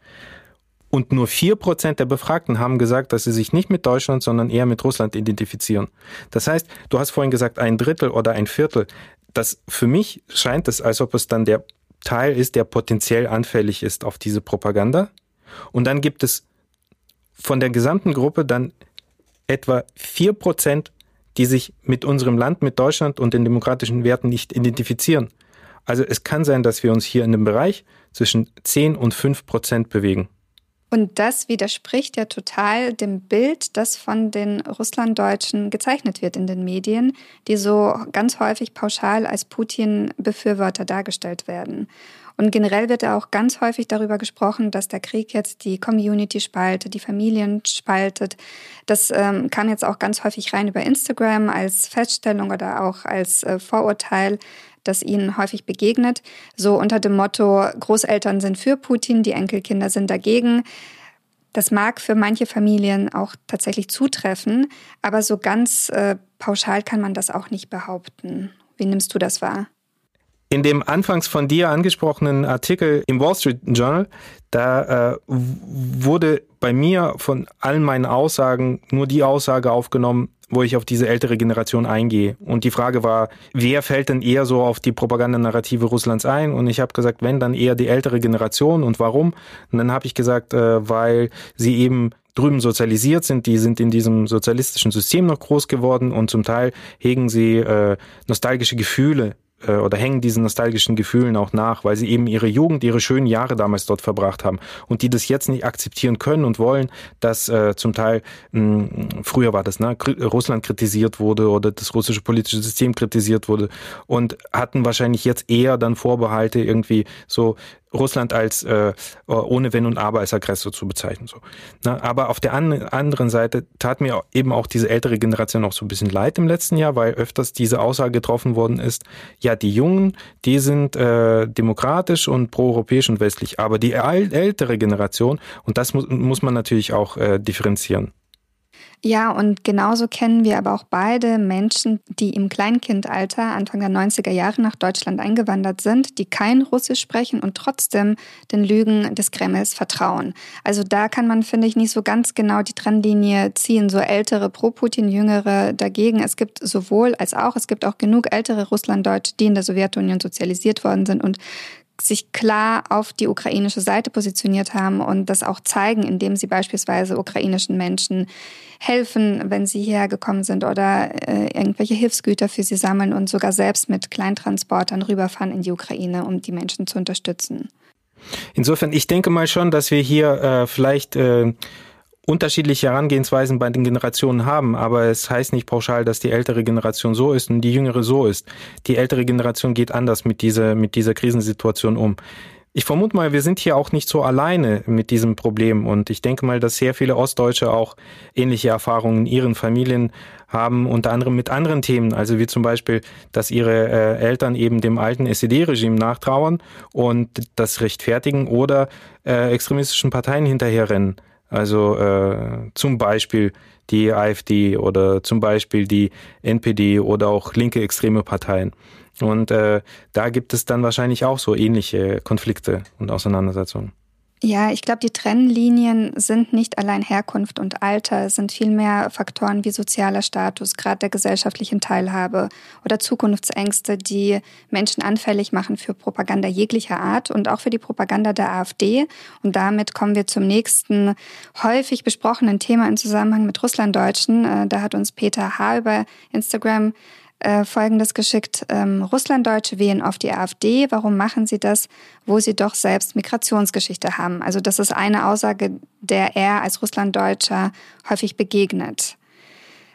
Und nur vier Prozent der Befragten haben gesagt, dass sie sich nicht mit Deutschland, sondern eher mit Russland identifizieren. Das heißt, du hast vorhin gesagt, ein Drittel oder ein Viertel. Das für mich scheint es, als ob es dann der Teil ist, der potenziell anfällig ist auf diese Propaganda. Und dann gibt es von der gesamten Gruppe dann etwa vier Prozent, die sich mit unserem Land, mit Deutschland und den demokratischen Werten nicht identifizieren. Also es kann sein, dass wir uns hier in dem Bereich zwischen 10 und 5 Prozent bewegen. Und das widerspricht ja total dem Bild, das von den Russlanddeutschen gezeichnet wird in den Medien, die so ganz häufig pauschal als Putin-Befürworter dargestellt werden. Und generell wird ja auch ganz häufig darüber gesprochen, dass der Krieg jetzt die Community spaltet, die Familien spaltet. Das ähm, kam jetzt auch ganz häufig rein über Instagram als Feststellung oder auch als äh, Vorurteil das ihnen häufig begegnet. So unter dem Motto, Großeltern sind für Putin, die Enkelkinder sind dagegen. Das mag für manche Familien auch tatsächlich zutreffen, aber so ganz äh, pauschal kann man das auch nicht behaupten. Wie nimmst du das wahr? In dem anfangs von dir angesprochenen Artikel im Wall Street Journal, da äh, wurde bei mir von allen meinen Aussagen nur die Aussage aufgenommen, wo ich auf diese ältere Generation eingehe. Und die Frage war, wer fällt denn eher so auf die Propagandanarrative Russlands ein? Und ich habe gesagt, wenn, dann eher die ältere Generation. Und warum? Und dann habe ich gesagt, äh, weil sie eben drüben sozialisiert sind, die sind in diesem sozialistischen System noch groß geworden und zum Teil hegen sie äh, nostalgische Gefühle äh, oder hängen diesen nostalgischen Gefühlen auch nach, weil sie eben ihre Jugend, ihre schönen Jahre damals dort verbracht haben und die das jetzt nicht akzeptieren können und wollen, dass äh, zum Teil mh, früher war das, ne, Russland kritisiert wurde oder das russische politische System kritisiert wurde und hatten wahrscheinlich jetzt eher dann Vorbehalte irgendwie so Russland als äh, ohne Wenn und Aber als Aggressor zu bezeichnen. So. Na, aber auf der an, anderen Seite tat mir eben auch diese ältere Generation auch so ein bisschen leid im letzten Jahr, weil öfters diese Aussage getroffen worden ist, ja, die Jungen, die sind äh, demokratisch und proeuropäisch und westlich, aber die ältere Generation, und das muss, muss man natürlich auch äh, differenzieren. Ja, und genauso kennen wir aber auch beide Menschen, die im Kleinkindalter Anfang der 90er Jahre nach Deutschland eingewandert sind, die kein Russisch sprechen und trotzdem den Lügen des Kremls vertrauen. Also da kann man, finde ich, nicht so ganz genau die Trennlinie ziehen, so ältere pro-Putin, jüngere dagegen. Es gibt sowohl als auch, es gibt auch genug ältere Russlanddeutsche, die in der Sowjetunion sozialisiert worden sind und sich klar auf die ukrainische Seite positioniert haben und das auch zeigen, indem sie beispielsweise ukrainischen Menschen helfen, wenn sie hierher gekommen sind oder äh, irgendwelche Hilfsgüter für sie sammeln und sogar selbst mit Kleintransportern rüberfahren in die Ukraine, um die Menschen zu unterstützen. Insofern, ich denke mal schon, dass wir hier äh, vielleicht äh, unterschiedliche Herangehensweisen bei den Generationen haben, aber es heißt nicht pauschal, dass die ältere Generation so ist und die jüngere so ist. Die ältere Generation geht anders mit dieser, mit dieser Krisensituation um. Ich vermute mal, wir sind hier auch nicht so alleine mit diesem Problem und ich denke mal, dass sehr viele Ostdeutsche auch ähnliche Erfahrungen in ihren Familien haben, unter anderem mit anderen Themen, also wie zum Beispiel, dass ihre äh, Eltern eben dem alten SED-Regime nachtrauern und das rechtfertigen oder äh, extremistischen Parteien hinterherrennen. Also äh, zum Beispiel die AfD oder zum Beispiel die NPD oder auch linke extreme Parteien. Und äh, da gibt es dann wahrscheinlich auch so ähnliche Konflikte und Auseinandersetzungen. Ja, ich glaube, die Trennlinien sind nicht allein Herkunft und Alter, sind vielmehr Faktoren wie sozialer Status, Grad der gesellschaftlichen Teilhabe oder Zukunftsängste, die Menschen anfällig machen für Propaganda jeglicher Art und auch für die Propaganda der AfD. Und damit kommen wir zum nächsten häufig besprochenen Thema im Zusammenhang mit Russlanddeutschen. Äh, da hat uns Peter H. über Instagram äh, Folgendes geschickt. Ähm, Russlanddeutsche wählen auf die AfD. Warum machen sie das, wo sie doch selbst Migrationsgeschichte haben? Also das ist eine Aussage, der er als Russlanddeutscher häufig begegnet.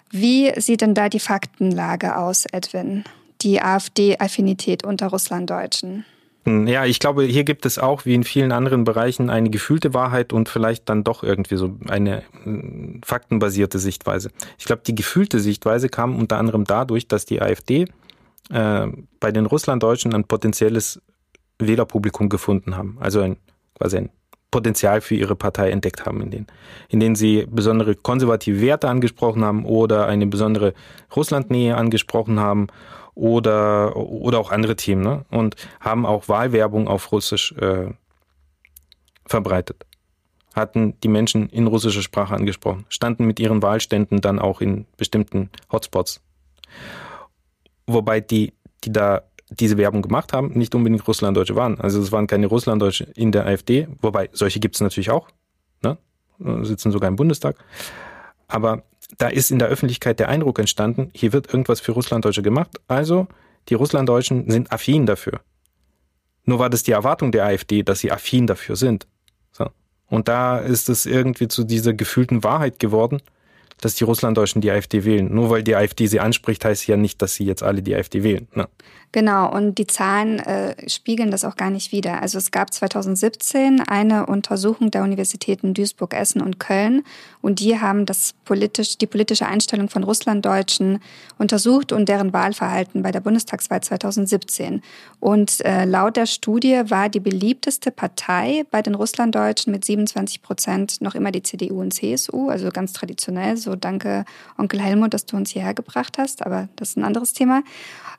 Wie sieht denn da die Faktenlage aus, Edwin? Die AfD-Affinität unter Russlanddeutschen? Ja, ich glaube, hier gibt es auch wie in vielen anderen Bereichen eine gefühlte Wahrheit und vielleicht dann doch irgendwie so eine äh, faktenbasierte Sichtweise. Ich glaube, die gefühlte Sichtweise kam unter anderem dadurch, dass die AfD äh, bei den Russlanddeutschen ein potenzielles Wählerpublikum gefunden haben. Also ein quasi ein Potenzial für ihre Partei entdeckt haben, in denen, in denen sie besondere konservative Werte angesprochen haben oder eine besondere Russlandnähe angesprochen haben oder, oder auch andere Themen ne? und haben auch Wahlwerbung auf Russisch äh, verbreitet. Hatten die Menschen in russischer Sprache angesprochen, standen mit ihren Wahlständen dann auch in bestimmten Hotspots. Wobei die, die da diese Werbung gemacht haben, nicht unbedingt Russlanddeutsche waren. Also es waren keine Russlanddeutsche in der AfD, wobei solche gibt es natürlich auch, ne? sitzen sogar im Bundestag. Aber da ist in der Öffentlichkeit der Eindruck entstanden, hier wird irgendwas für Russlanddeutsche gemacht, also die Russlanddeutschen sind affin dafür. Nur war das die Erwartung der AfD, dass sie affin dafür sind. So. Und da ist es irgendwie zu dieser gefühlten Wahrheit geworden, dass die Russlanddeutschen die AfD wählen. Nur weil die AfD sie anspricht, heißt ja nicht, dass sie jetzt alle die AfD wählen. Ne? Genau, und die Zahlen äh, spiegeln das auch gar nicht wider. Also es gab 2017 eine Untersuchung der Universitäten Duisburg, Essen und Köln und die haben das politisch, die politische Einstellung von Russlanddeutschen untersucht und deren Wahlverhalten bei der Bundestagswahl 2017. Und äh, laut der Studie war die beliebteste Partei bei den Russlanddeutschen mit 27 Prozent noch immer die CDU und CSU, also ganz traditionell. So danke Onkel Helmut, dass du uns hierher gebracht hast, aber das ist ein anderes Thema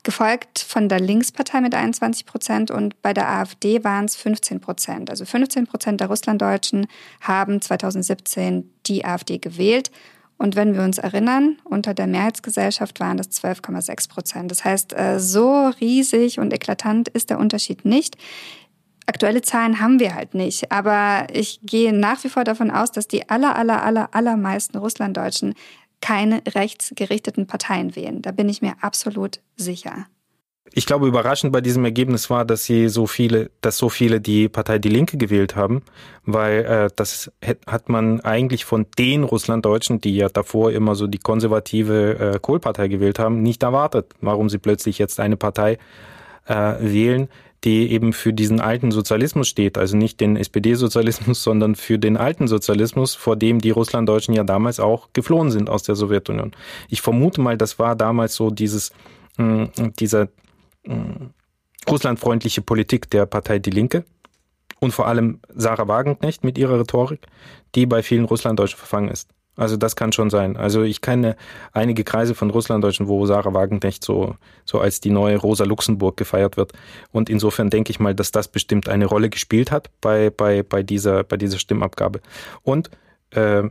gefolgt von der Linkspartei mit 21 Prozent und bei der AfD waren es 15 Prozent. Also 15 Prozent der Russlanddeutschen haben 2017 die AfD gewählt. Und wenn wir uns erinnern, unter der Mehrheitsgesellschaft waren das 12,6 Prozent. Das heißt, äh, so riesig und eklatant ist der Unterschied nicht. Aktuelle Zahlen haben wir halt nicht, aber ich gehe nach wie vor davon aus, dass die aller, aller, aller, allermeisten Russlanddeutschen keine rechtsgerichteten Parteien wählen. Da bin ich mir absolut sicher. Ich glaube, überraschend bei diesem Ergebnis war, dass sie so viele, dass so viele die Partei Die Linke gewählt haben, weil äh, das hat man eigentlich von den Russlanddeutschen, die ja davor immer so die konservative äh, Kohlpartei gewählt haben, nicht erwartet, warum sie plötzlich jetzt eine Partei äh, wählen, die eben für diesen alten Sozialismus steht, also nicht den SPD-Sozialismus, sondern für den alten Sozialismus, vor dem die Russlanddeutschen ja damals auch geflohen sind aus der Sowjetunion. Ich vermute mal, das war damals so dieses, mh, hm, dieser russlandfreundliche Politik der Partei Die Linke und vor allem Sarah Wagenknecht mit ihrer Rhetorik, die bei vielen Russlanddeutschen verfangen ist. Also das kann schon sein. Also ich kenne einige Kreise von Russlanddeutschen, wo Sarah Wagenknecht so, so als die neue Rosa Luxemburg gefeiert wird. Und insofern denke ich mal, dass das bestimmt eine Rolle gespielt hat bei, bei, bei, dieser, bei dieser Stimmabgabe. Und äh,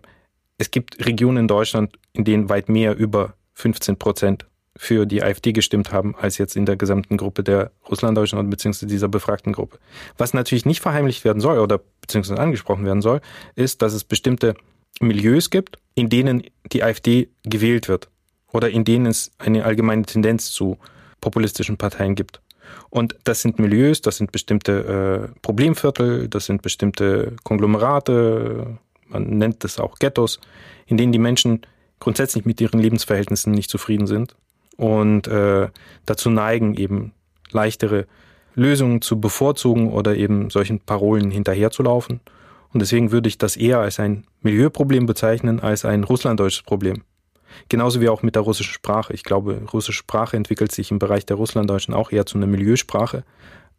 es gibt Regionen in Deutschland, in denen weit mehr über 15 Prozent für die AfD gestimmt haben, als jetzt in der gesamten Gruppe der Russlanddeutschen oder beziehungsweise dieser befragten Gruppe. Was natürlich nicht verheimlicht werden soll oder beziehungsweise angesprochen werden soll, ist, dass es bestimmte Milieus gibt, in denen die AfD gewählt wird oder in denen es eine allgemeine Tendenz zu populistischen Parteien gibt. Und das sind Milieus, das sind bestimmte äh, Problemviertel, das sind bestimmte Konglomerate, man nennt es auch Ghettos, in denen die Menschen grundsätzlich mit ihren Lebensverhältnissen nicht zufrieden sind und äh, dazu neigen, eben leichtere Lösungen zu bevorzugen oder eben solchen Parolen hinterherzulaufen. Und deswegen würde ich das eher als ein Milieuproblem bezeichnen als ein russlanddeutsches Problem. Genauso wie auch mit der russischen Sprache. Ich glaube, russische Sprache entwickelt sich im Bereich der Russlanddeutschen auch eher zu einer Milieusprache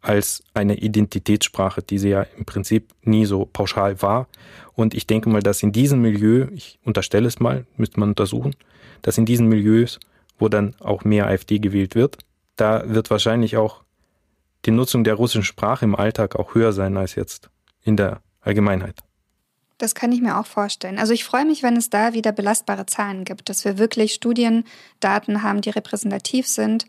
als eine Identitätssprache, die sie ja im Prinzip nie so pauschal war. Und ich denke mal, dass in diesem Milieu, ich unterstelle es mal, müsste man untersuchen, dass in diesen Milieus, wo dann auch mehr AfD gewählt wird, da wird wahrscheinlich auch die Nutzung der russischen Sprache im Alltag auch höher sein als jetzt in der Allgemeinheit. Das kann ich mir auch vorstellen. Also ich freue mich, wenn es da wieder belastbare Zahlen gibt, dass wir wirklich Studiendaten haben, die repräsentativ sind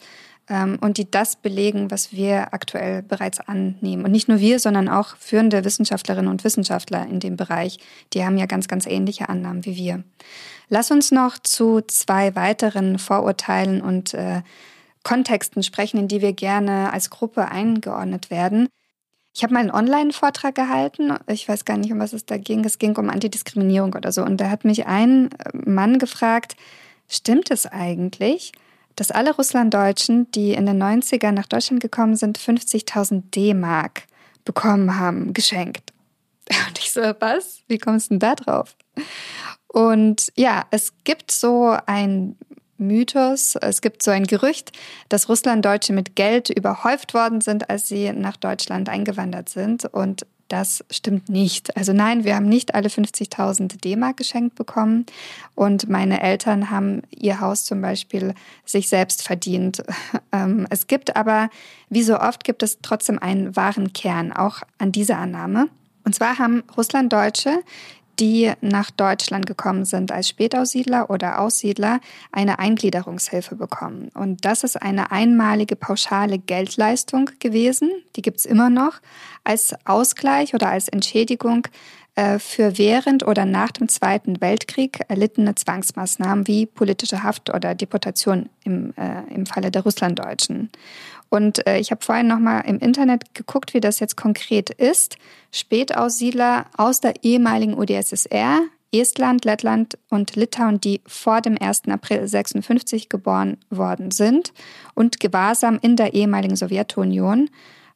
ähm, und die das belegen, was wir aktuell bereits annehmen. Und nicht nur wir, sondern auch führende Wissenschaftlerinnen und Wissenschaftler in dem Bereich, die haben ja ganz, ganz ähnliche Annahmen wie wir. Lass uns noch zu zwei weiteren Vorurteilen und äh, Kontexten sprechen, in die wir gerne als Gruppe eingeordnet werden. Ich habe mal einen Online-Vortrag gehalten. Ich weiß gar nicht, um was es da ging. Es ging um Antidiskriminierung oder so. Und da hat mich ein äh, Mann gefragt, stimmt es eigentlich, dass alle Russlanddeutschen, die in den 90ern nach Deutschland gekommen sind, 50.000 D-Mark bekommen haben, geschenkt? Und ich so, was? Wie kommst du denn da drauf? Und ja, es gibt so ein Mythos. Es gibt so ein Gerücht, dass Russlanddeutsche mit Geld überhäuft worden sind, als sie nach Deutschland eingewandert sind. Und das stimmt nicht. Also nein, wir haben nicht alle 50.000 D-Mark geschenkt bekommen. Und meine Eltern haben ihr Haus zum Beispiel sich selbst verdient. Ähm, es gibt aber, wie so oft, gibt es trotzdem einen wahren Kern, auch an dieser Annahme. Und zwar haben Russlanddeutsche die nach Deutschland gekommen sind als Spätaussiedler oder Aussiedler, eine Eingliederungshilfe bekommen. Und das ist eine einmalige pauschale Geldleistung gewesen, die gibt es immer noch, als Ausgleich oder als Entschädigung äh, für während oder nach dem Zweiten Weltkrieg erlittene Zwangsmaßnahmen wie politische Haft oder Deportation im, äh, im Falle der Russlanddeutschen. Und äh, ich habe vorhin nochmal im Internet geguckt, wie das jetzt konkret ist. Spätaussiedler aus der ehemaligen UdSSR, Estland, Lettland und Litauen, die vor dem 1. April 56 geboren worden sind und gewahrsam in der ehemaligen Sowjetunion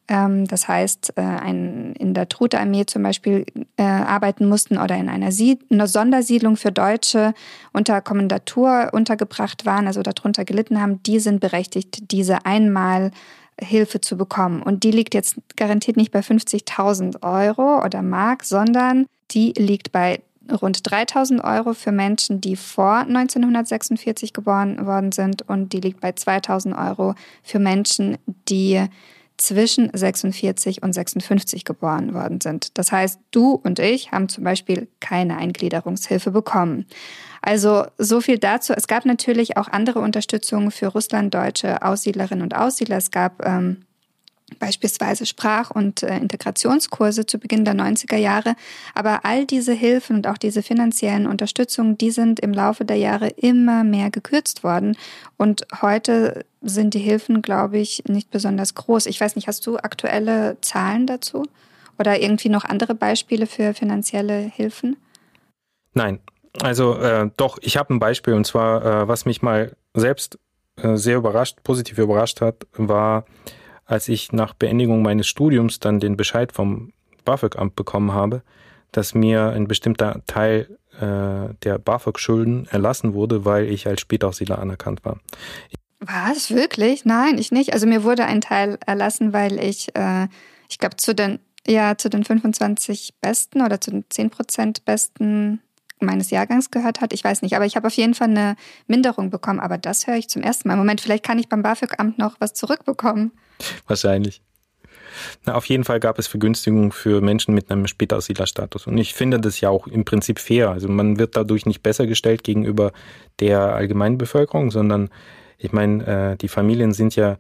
das heißt, äh, ein, in der Trute-Armee zum Beispiel äh, arbeiten mussten oder in einer, Sied einer Sondersiedlung für Deutsche unter Kommandatur untergebracht waren, also darunter gelitten haben, die sind berechtigt, diese einmal Hilfe zu bekommen. Und die liegt jetzt garantiert nicht bei 50.000 Euro oder Mark, sondern die liegt bei rund 3000 Euro für Menschen, die vor 1946 geboren worden sind und die liegt bei 2000 Euro für Menschen, die zwischen 46 und 56 geboren worden sind. Das heißt, du und ich haben zum Beispiel keine Eingliederungshilfe bekommen. Also so viel dazu. Es gab natürlich auch andere Unterstützungen für russlanddeutsche Aussiedlerinnen und Aussiedler. Es gab ähm, beispielsweise Sprach- und äh, Integrationskurse zu Beginn der 90er Jahre. Aber all diese Hilfen und auch diese finanziellen Unterstützungen, die sind im Laufe der Jahre immer mehr gekürzt worden. Und heute sind die Hilfen, glaube ich, nicht besonders groß. Ich weiß nicht, hast du aktuelle Zahlen dazu? Oder irgendwie noch andere Beispiele für finanzielle Hilfen? Nein, also äh, doch, ich habe ein Beispiel und zwar, äh, was mich mal selbst äh, sehr überrascht, positiv überrascht hat, war, als ich nach Beendigung meines Studiums dann den Bescheid vom BAföG-Amt bekommen habe, dass mir ein bestimmter Teil äh, der BAföG-Schulden erlassen wurde, weil ich als Spätaussiedler anerkannt war. Was? Wirklich? Nein, ich nicht. Also mir wurde ein Teil erlassen, weil ich, äh, ich glaube, zu den, ja, zu den 25 Besten oder zu den 10 Prozent Besten meines Jahrgangs gehört hat. Ich weiß nicht, aber ich habe auf jeden Fall eine Minderung bekommen. Aber das höre ich zum ersten Mal. Moment, vielleicht kann ich beim BAföG-Amt noch was zurückbekommen. Wahrscheinlich. Na, auf jeden Fall gab es Vergünstigungen für Menschen mit einem Spätaussiedlerstatus. Und ich finde das ja auch im Prinzip fair. Also man wird dadurch nicht besser gestellt gegenüber der allgemeinen Bevölkerung, sondern ich meine, äh, die Familien sind ja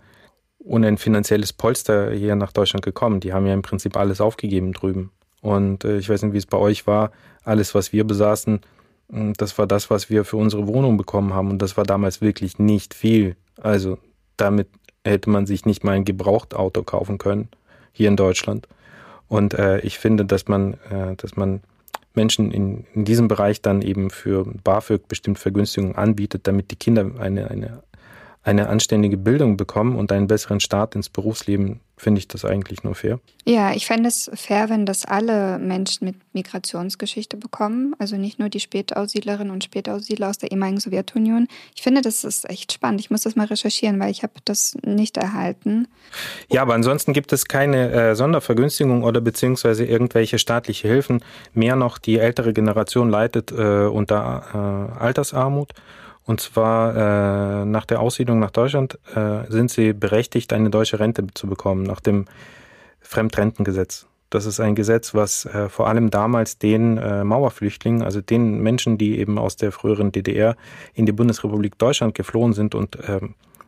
ohne ein finanzielles Polster hier nach Deutschland gekommen. Die haben ja im Prinzip alles aufgegeben drüben. Und äh, ich weiß nicht, wie es bei euch war. Alles, was wir besaßen, das war das, was wir für unsere Wohnung bekommen haben. Und das war damals wirklich nicht viel. Also damit hätte man sich nicht mal ein Gebrauchtauto kaufen können hier in Deutschland. Und äh, ich finde, dass man, äh, dass man Menschen in, in diesem Bereich dann eben für BAföG bestimmt Vergünstigungen anbietet, damit die Kinder eine, eine eine anständige Bildung bekommen und einen besseren Start ins Berufsleben, finde ich das eigentlich nur fair. Ja, ich fände es fair, wenn das alle Menschen mit Migrationsgeschichte bekommen, also nicht nur die Spätaussiedlerinnen und Spätaussiedler aus der ehemaligen Sowjetunion. Ich finde, das ist echt spannend. Ich muss das mal recherchieren, weil ich habe das nicht erhalten. Ja, aber ansonsten gibt es keine äh, Sondervergünstigung oder beziehungsweise irgendwelche staatliche Hilfen. Mehr noch, die ältere Generation leidet äh, unter äh, Altersarmut. Und zwar äh, nach der Aussiedlung nach Deutschland äh, sind sie berechtigt, eine deutsche Rente zu bekommen nach dem Fremdrentengesetz. Das ist ein Gesetz, was äh, vor allem damals den äh, Mauerflüchtlingen, also den Menschen, die eben aus der früheren DDR in die Bundesrepublik Deutschland geflohen sind und äh,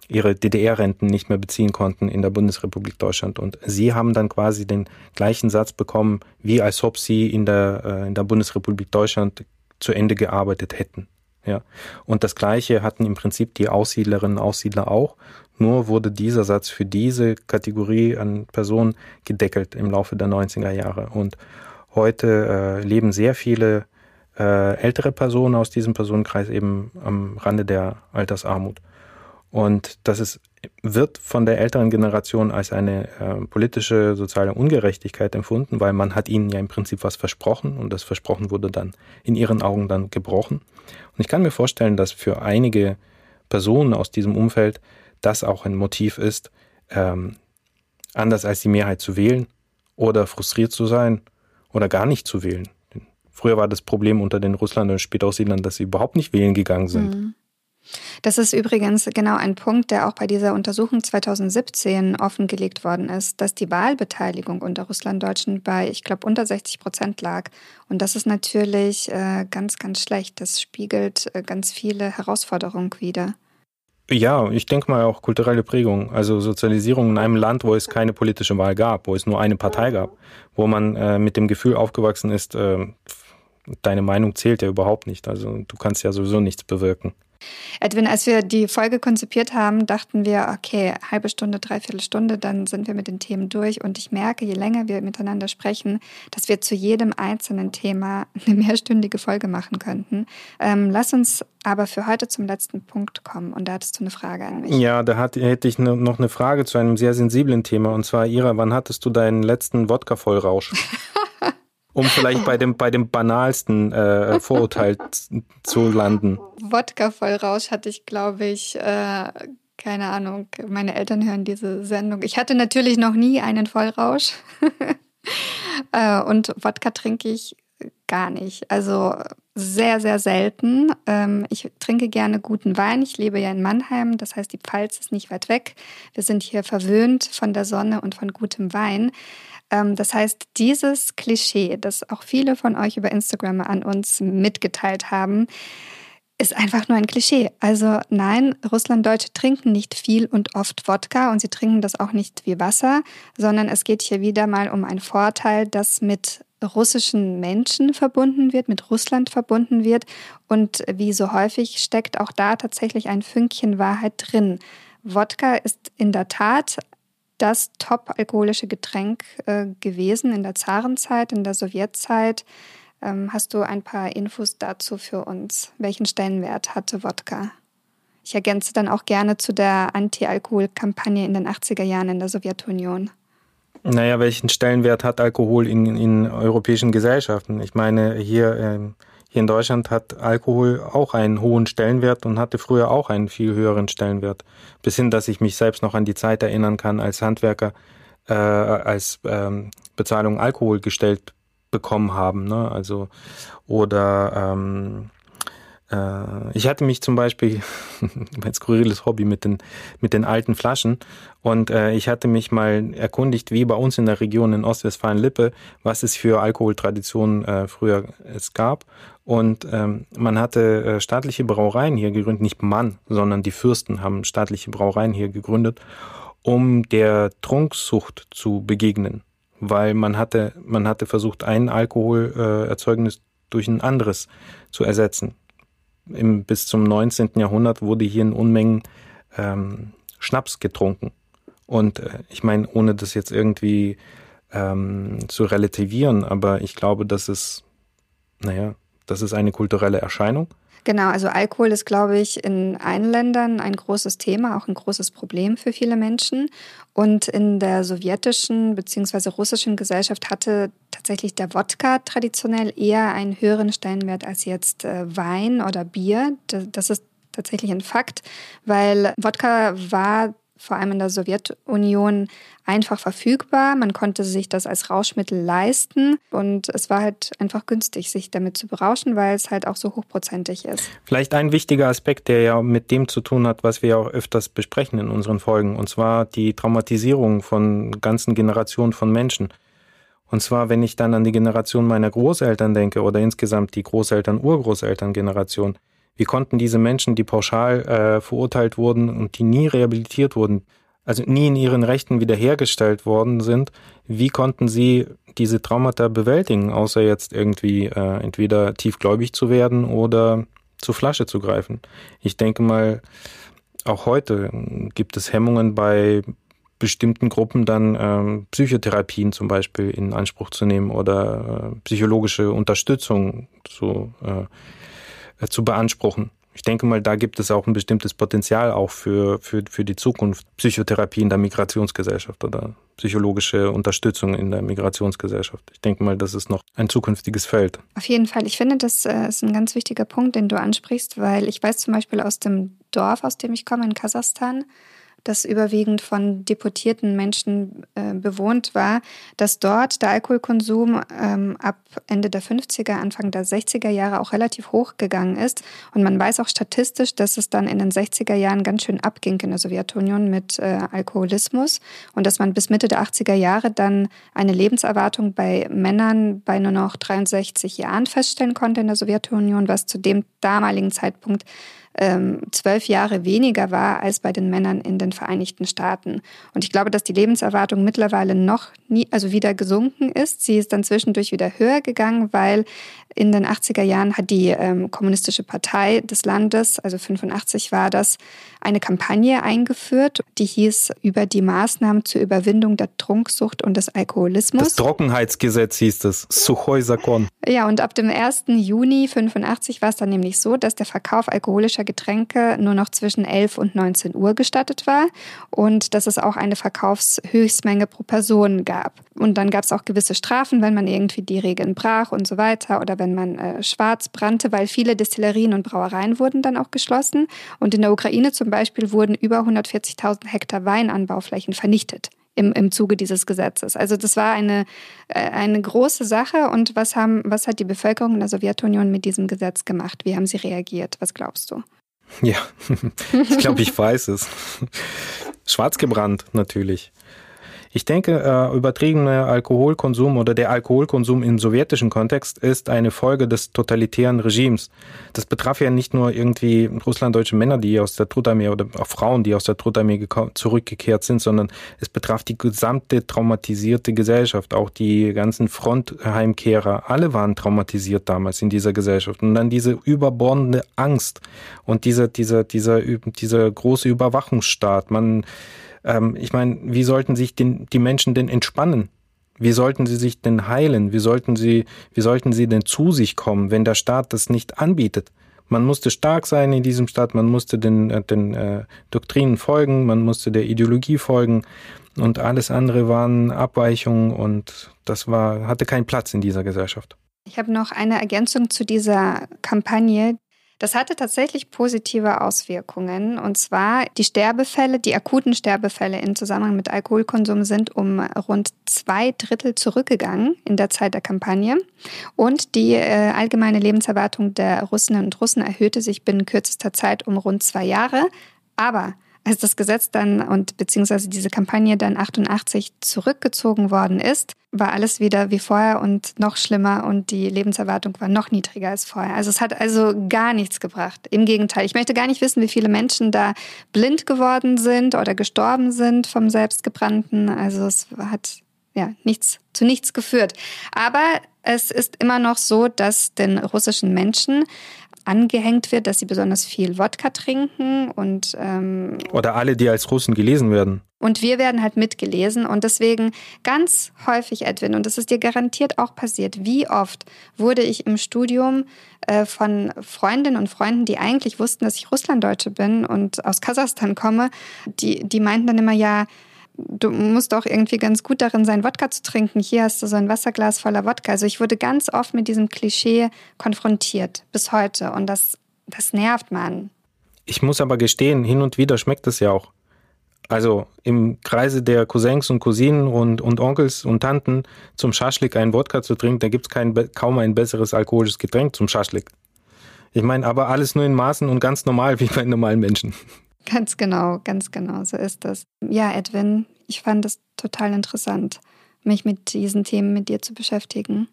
ihre DDR-Renten nicht mehr beziehen konnten in der Bundesrepublik Deutschland. Und sie haben dann quasi den gleichen Satz bekommen, wie als ob sie in der, äh, in der Bundesrepublik Deutschland zu Ende gearbeitet hätten. Ja. Und das Gleiche hatten im Prinzip die Aussiedlerinnen und Aussiedler auch. Nur wurde dieser Satz für diese Kategorie an Personen gedeckelt im Laufe der 90er Jahre. Und heute äh, leben sehr viele äh, ältere Personen aus diesem Personenkreis eben am Rande der Altersarmut. Und das ist, wird von der älteren Generation als eine äh, politische, soziale Ungerechtigkeit empfunden, weil man hat ihnen ja im Prinzip was versprochen und das Versprochen wurde dann in ihren Augen dann gebrochen. Und ich kann mir vorstellen, dass für einige Personen aus diesem Umfeld das auch ein Motiv ist, ähm, anders als die Mehrheit zu wählen oder frustriert zu sein oder gar nicht zu wählen. Früher war das Problem unter den Russland- und Spätaussiedlern, dass sie überhaupt nicht wählen gegangen sind. Mhm. Das ist übrigens genau ein Punkt, der auch bei dieser Untersuchung 2017 offengelegt worden ist, dass die Wahlbeteiligung unter Russlanddeutschen bei, ich glaube, unter 60 Prozent lag. Und das ist natürlich äh, ganz, ganz schlecht. Das spiegelt äh, ganz viele Herausforderungen wider. Ja, ich denke mal auch kulturelle Prägung, also Sozialisierung in einem Land, wo es keine politische Wahl gab, wo es nur eine Partei gab, wo man äh, mit dem Gefühl aufgewachsen ist, äh, deine Meinung zählt ja überhaupt nicht. Also du kannst ja sowieso nichts bewirken. Edwin, als wir die Folge konzipiert haben, dachten wir, okay, halbe Stunde, dreiviertel Stunde, dann sind wir mit den Themen durch. Und ich merke, je länger wir miteinander sprechen, dass wir zu jedem einzelnen Thema eine mehrstündige Folge machen könnten. Ähm, lass uns aber für heute zum letzten Punkt kommen. Und da hattest du eine Frage an mich. Ja, da hat, hätte ich noch eine Frage zu einem sehr sensiblen Thema. Und zwar, Ira, wann hattest du deinen letzten Wodka-Vollrausch? um vielleicht bei dem, bei dem banalsten äh, Vorurteil zu landen. Wodka-Vollrausch hatte ich, glaube ich, äh, keine Ahnung, meine Eltern hören diese Sendung. Ich hatte natürlich noch nie einen Vollrausch. äh, und Wodka trinke ich gar nicht. Also sehr, sehr selten. Ähm, ich trinke gerne guten Wein. Ich lebe ja in Mannheim, das heißt, die Pfalz ist nicht weit weg. Wir sind hier verwöhnt von der Sonne und von gutem Wein. Ähm, das heißt, dieses Klischee, das auch viele von euch über Instagram an uns mitgeteilt haben, ist einfach nur ein Klischee. Also nein, Russlanddeutsche trinken nicht viel und oft Wodka und sie trinken das auch nicht wie Wasser, sondern es geht hier wieder mal um einen Vorteil, das mit russischen Menschen verbunden wird, mit Russland verbunden wird. Und wie so häufig steckt auch da tatsächlich ein Fünkchen Wahrheit drin. Wodka ist in der Tat das top-alkoholische Getränk äh, gewesen in der Zarenzeit, in der Sowjetzeit. Ähm, hast du ein paar Infos dazu für uns? Welchen Stellenwert hatte Wodka? Ich ergänze dann auch gerne zu der Anti-Alkohol-Kampagne in den 80er Jahren in der Sowjetunion. Naja, welchen Stellenwert hat Alkohol in, in europäischen Gesellschaften? Ich meine, hier ähm, hier in Deutschland hat Alkohol auch einen hohen Stellenwert und hatte früher auch einen viel höheren Stellenwert. Bis hin, dass ich mich selbst noch an die Zeit erinnern kann, als Handwerker äh, als ähm, Bezahlung Alkohol gestellt bekommen haben. Ne? Also oder ähm, äh, ich hatte mich zum Beispiel, mein skurriles Hobby mit den, mit den alten Flaschen und äh, ich hatte mich mal erkundigt, wie bei uns in der Region in Ostwestfalen-Lippe, was es für Alkoholtraditionen äh, früher es gab. Und ähm, man hatte äh, staatliche Brauereien hier gegründet, nicht Mann, sondern die Fürsten haben staatliche Brauereien hier gegründet, um der Trunksucht zu begegnen. Weil man hatte, man hatte versucht, ein Alkoholerzeugnis durch ein anderes zu ersetzen im, bis zum 19. Jahrhundert wurde hier in Unmengen ähm, Schnaps getrunken. Und äh, ich meine, ohne das jetzt irgendwie ähm, zu relativieren, aber ich glaube, das ist, naja, das ist eine kulturelle Erscheinung. Genau, also Alkohol ist, glaube ich, in allen Ländern ein großes Thema, auch ein großes Problem für viele Menschen. Und in der sowjetischen bzw. russischen Gesellschaft hatte tatsächlich der Wodka traditionell eher einen höheren Stellenwert als jetzt äh, Wein oder Bier. Das ist tatsächlich ein Fakt, weil Wodka war vor allem in der Sowjetunion einfach verfügbar. Man konnte sich das als Rauschmittel leisten und es war halt einfach günstig, sich damit zu berauschen, weil es halt auch so hochprozentig ist. Vielleicht ein wichtiger Aspekt, der ja mit dem zu tun hat, was wir ja auch öfters besprechen in unseren Folgen, und zwar die Traumatisierung von ganzen Generationen von Menschen. Und zwar, wenn ich dann an die Generation meiner Großeltern denke oder insgesamt die Großeltern, Urgroßeltern-Generation, wie konnten diese Menschen, die pauschal äh, verurteilt wurden und die nie rehabilitiert wurden, also nie in ihren Rechten wiederhergestellt worden sind, wie konnten sie diese Traumata bewältigen, außer jetzt irgendwie äh, entweder tiefgläubig zu werden oder zur Flasche zu greifen? Ich denke mal, auch heute gibt es Hemmungen bei bestimmten Gruppen dann ähm, Psychotherapien zum Beispiel in Anspruch zu nehmen oder äh, psychologische Unterstützung zu äh, zu beanspruchen. Ich denke mal, da gibt es auch ein bestimmtes Potenzial auch für, für, für die Zukunft. Psychotherapie in der Migrationsgesellschaft oder psychologische Unterstützung in der Migrationsgesellschaft. Ich denke mal, das ist noch ein zukünftiges Feld. Auf jeden Fall. Ich finde, das äh, ist ein ganz wichtiger Punkt, den du ansprichst, weil ich weiß zum Beispiel aus dem Dorf, aus dem ich komme, in Kasachstan, das überwiegend von deportierten Menschen äh, bewohnt war, dass dort der Alkoholkonsum ähm, ab Ende der 50er, Anfang der 60er Jahre auch relativ hoch gegangen ist. Und man weiß auch statistisch, dass es dann in den 60er Jahren ganz schön abging in der Sowjetunion mit äh, Alkoholismus und dass man bis Mitte der 80er Jahre dann eine Lebenserwartung bei Männern bei nur noch 63 Jahren feststellen konnte in der Sowjetunion, was zu dem damaligen Zeitpunkt ähm, zwölf Jahre weniger war als bei den Männern in den Vereinigten Staaten. Und ich glaube, dass die Lebenserwartung mittlerweile noch nie, also wieder gesunken ist. Sie ist dann zwischendurch wieder höher gegangen, weil in den 80er Jahren hat die ähm, Kommunistische Partei des Landes, also 85 war das, eine Kampagne eingeführt, die hieß über die Maßnahmen zur Überwindung der Trunksucht und des Alkoholismus. Das Trockenheitsgesetz hieß das, Suchoi Sakon. Ja, und ab dem 1. Juni 85 war es dann nämlich so, dass der Verkauf alkoholischer Getränke nur noch zwischen 11 und 19 Uhr gestattet war und dass es auch eine Verkaufshöchstmenge pro Person gab. Und dann gab es auch gewisse Strafen, wenn man irgendwie die Regeln brach und so weiter oder wenn man äh, schwarz brannte, weil viele Destillerien und Brauereien wurden dann auch geschlossen. Und in der Ukraine zum Beispiel wurden über 140.000 Hektar Weinanbauflächen vernichtet im, im Zuge dieses Gesetzes. Also das war eine, äh, eine große Sache. Und was, haben, was hat die Bevölkerung in der Sowjetunion mit diesem Gesetz gemacht? Wie haben sie reagiert? Was glaubst du? Ja, ich glaube, ich weiß es. Schwarz gebrannt, natürlich. Ich denke, äh, übertriebener Alkoholkonsum oder der Alkoholkonsum im sowjetischen Kontext ist eine Folge des totalitären Regimes. Das betraf ja nicht nur irgendwie russlanddeutsche Männer, die aus der Trutarmee oder auch Frauen, die aus der Trutarmee zurückgekehrt sind, sondern es betraf die gesamte traumatisierte Gesellschaft, auch die ganzen Frontheimkehrer. Alle waren traumatisiert damals in dieser Gesellschaft. Und dann diese überbordende Angst und dieser, dieser, dieser, dieser große Überwachungsstaat. Man, ähm, ich meine, wie sollten sich den, die Menschen denn entspannen? Wie sollten sie sich denn heilen? Wie sollten sie, wie sollten sie denn zu sich kommen, wenn der Staat das nicht anbietet? Man musste stark sein in diesem Staat, man musste den, äh, den äh, Doktrinen folgen, man musste der Ideologie folgen und alles andere waren Abweichungen und das war, hatte keinen Platz in dieser Gesellschaft. Ich habe noch eine Ergänzung zu dieser Kampagne. Das hatte tatsächlich positive Auswirkungen. Und zwar die Sterbefälle, die akuten Sterbefälle im Zusammenhang mit Alkoholkonsum sind um rund zwei Drittel zurückgegangen in der Zeit der Kampagne. Und die äh, allgemeine Lebenserwartung der Russinnen und Russen erhöhte sich binnen kürzester Zeit um rund zwei Jahre. Aber als das Gesetz dann und beziehungsweise diese Kampagne dann 88 zurückgezogen worden ist, war alles wieder wie vorher und noch schlimmer und die Lebenserwartung war noch niedriger als vorher. Also es hat also gar nichts gebracht. Im Gegenteil, ich möchte gar nicht wissen, wie viele Menschen da blind geworden sind oder gestorben sind vom Selbstgebrannten. Also es hat ja nichts zu nichts geführt. Aber es ist immer noch so, dass den russischen Menschen angehängt wird, dass sie besonders viel Wodka trinken und ähm, oder alle, die als Russen gelesen werden. Und wir werden halt mitgelesen und deswegen ganz häufig, Edwin, und das ist dir garantiert auch passiert, wie oft wurde ich im Studium äh, von Freundinnen und Freunden, die eigentlich wussten, dass ich Russlanddeutsche bin und aus Kasachstan komme, die, die meinten dann immer, ja, du musst auch irgendwie ganz gut darin sein, Wodka zu trinken. Hier hast du so ein Wasserglas voller Wodka. Also ich wurde ganz oft mit diesem Klischee konfrontiert bis heute und das, das nervt man. Ich muss aber gestehen, hin und wieder schmeckt es ja auch. Also im Kreise der Cousins und Cousinen und, und Onkels und Tanten zum Schaschlik einen Wodka zu trinken, da gibt es kaum ein besseres alkoholisches Getränk zum Schaschlik. Ich meine, aber alles nur in Maßen und ganz normal wie bei normalen Menschen. Ganz genau, ganz genau, so ist das. Ja, Edwin, ich fand es total interessant, mich mit diesen Themen mit dir zu beschäftigen.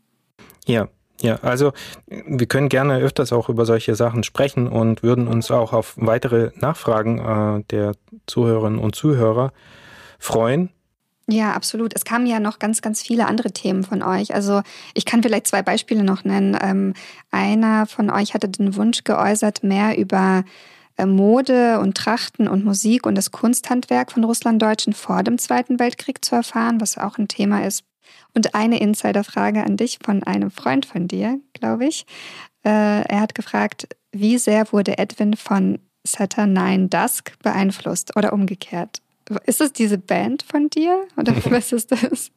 Ja, ja, also wir können gerne öfters auch über solche Sachen sprechen und würden uns auch auf weitere Nachfragen äh, der Zuhörerinnen und Zuhörer freuen. Ja, absolut. Es kamen ja noch ganz, ganz viele andere Themen von euch. Also ich kann vielleicht zwei Beispiele noch nennen. Ähm, einer von euch hatte den Wunsch geäußert, mehr über Mode und Trachten und Musik und das Kunsthandwerk von Russlanddeutschen vor dem Zweiten Weltkrieg zu erfahren, was auch ein Thema ist. Und eine Insiderfrage an dich von einem Freund von dir, glaube ich. Äh, er hat gefragt, wie sehr wurde Edwin von Saturn Nine Dusk beeinflusst oder umgekehrt? Ist das diese Band von dir oder was ist das?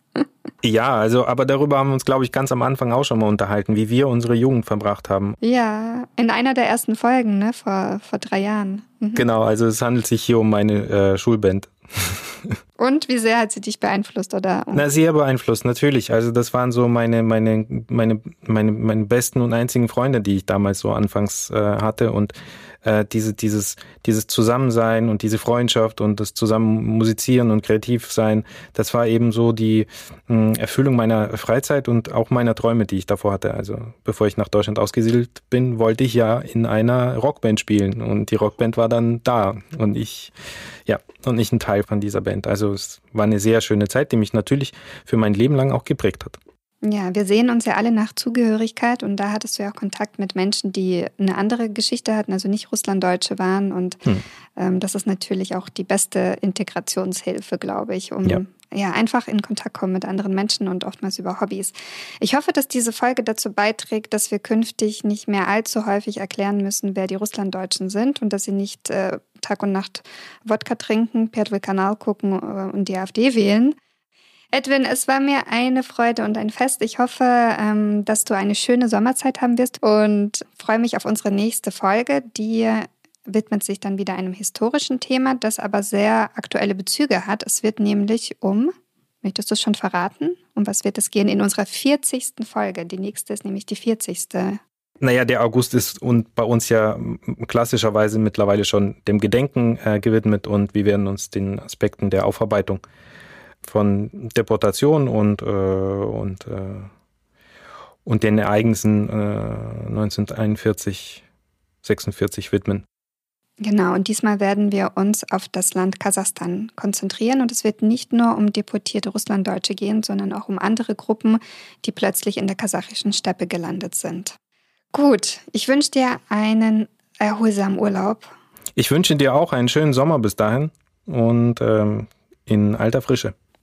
Ja, also, aber darüber haben wir uns, glaube ich, ganz am Anfang auch schon mal unterhalten, wie wir unsere Jugend verbracht haben. Ja, in einer der ersten Folgen, ne, vor, vor drei Jahren. Mhm. Genau, also es handelt sich hier um meine äh, Schulband. Und wie sehr hat sie dich beeinflusst oder? Na, sehr beeinflusst, natürlich. Also das waren so meine, meine, meine, meine, meine besten und einzigen Freunde, die ich damals so anfangs äh, hatte. Und äh, diese, dieses, dieses Zusammensein und diese Freundschaft und das Zusammen musizieren und kreativ sein, das war eben so die mh, hm, Erfüllung meiner Freizeit und auch meiner Träume, die ich davor hatte. Also bevor ich nach Deutschland ausgesiedelt bin, wollte ich ja in einer Rockband spielen und die Rockband war dann da und ich, ja, und ich ein Teil von dieser Band. Also es war eine sehr schöne Zeit, die mich natürlich für mein Leben lang auch geprägt hat. Ja, wir sehen uns ja alle nach Zugehörigkeit und da hattest du ja auch Kontakt mit Menschen, die eine andere Geschichte hatten, also nicht Russlanddeutsche waren und hm. ähm, das ist natürlich auch die beste Integrationshilfe, glaube ich, um ja. ja. einfach in Kontakt kommen mit anderen Menschen und oftmals über Hobbys. Ich hoffe, dass diese Folge dazu beiträgt, dass wir künftig nicht mehr allzu häufig erklären müssen, wer die Russlanddeutschen sind und dass sie nicht äh, Tag und Nacht Wodka trinken, Perdel Kanal gucken äh, und die AfD wählen. Edwin, es war mir eine Freude und ein Fest. Ich hoffe, ähm, dass du eine schöne Sommerzeit haben wirst und freue mich auf unsere nächste Folge, die widmet sich dann wieder einem historischen Thema, das aber sehr aktuelle Bezüge hat. Es wird nämlich um, möchtest du es schon verraten? Um was wird es gehen in unserer 40. Folge? Die nächste ist nämlich die 40. Naja, der August ist und bei uns ja klassischerweise mittlerweile schon dem Gedenken äh, gewidmet und wir werden uns den Aspekten der Aufarbeitung von Deportation und, äh, und, äh, und den Ereignissen äh, 1941, 46 widmen. Genau, und diesmal werden wir uns auf das Land Kasachstan konzentrieren. Und es wird nicht nur um deportierte Russlanddeutsche gehen, sondern auch um andere Gruppen, die plötzlich in der kasachischen Steppe gelandet sind. Gut, ich wünsche dir einen erholsamen Urlaub. Ich wünsche dir auch einen schönen Sommer bis dahin und ähm, in alter Frische.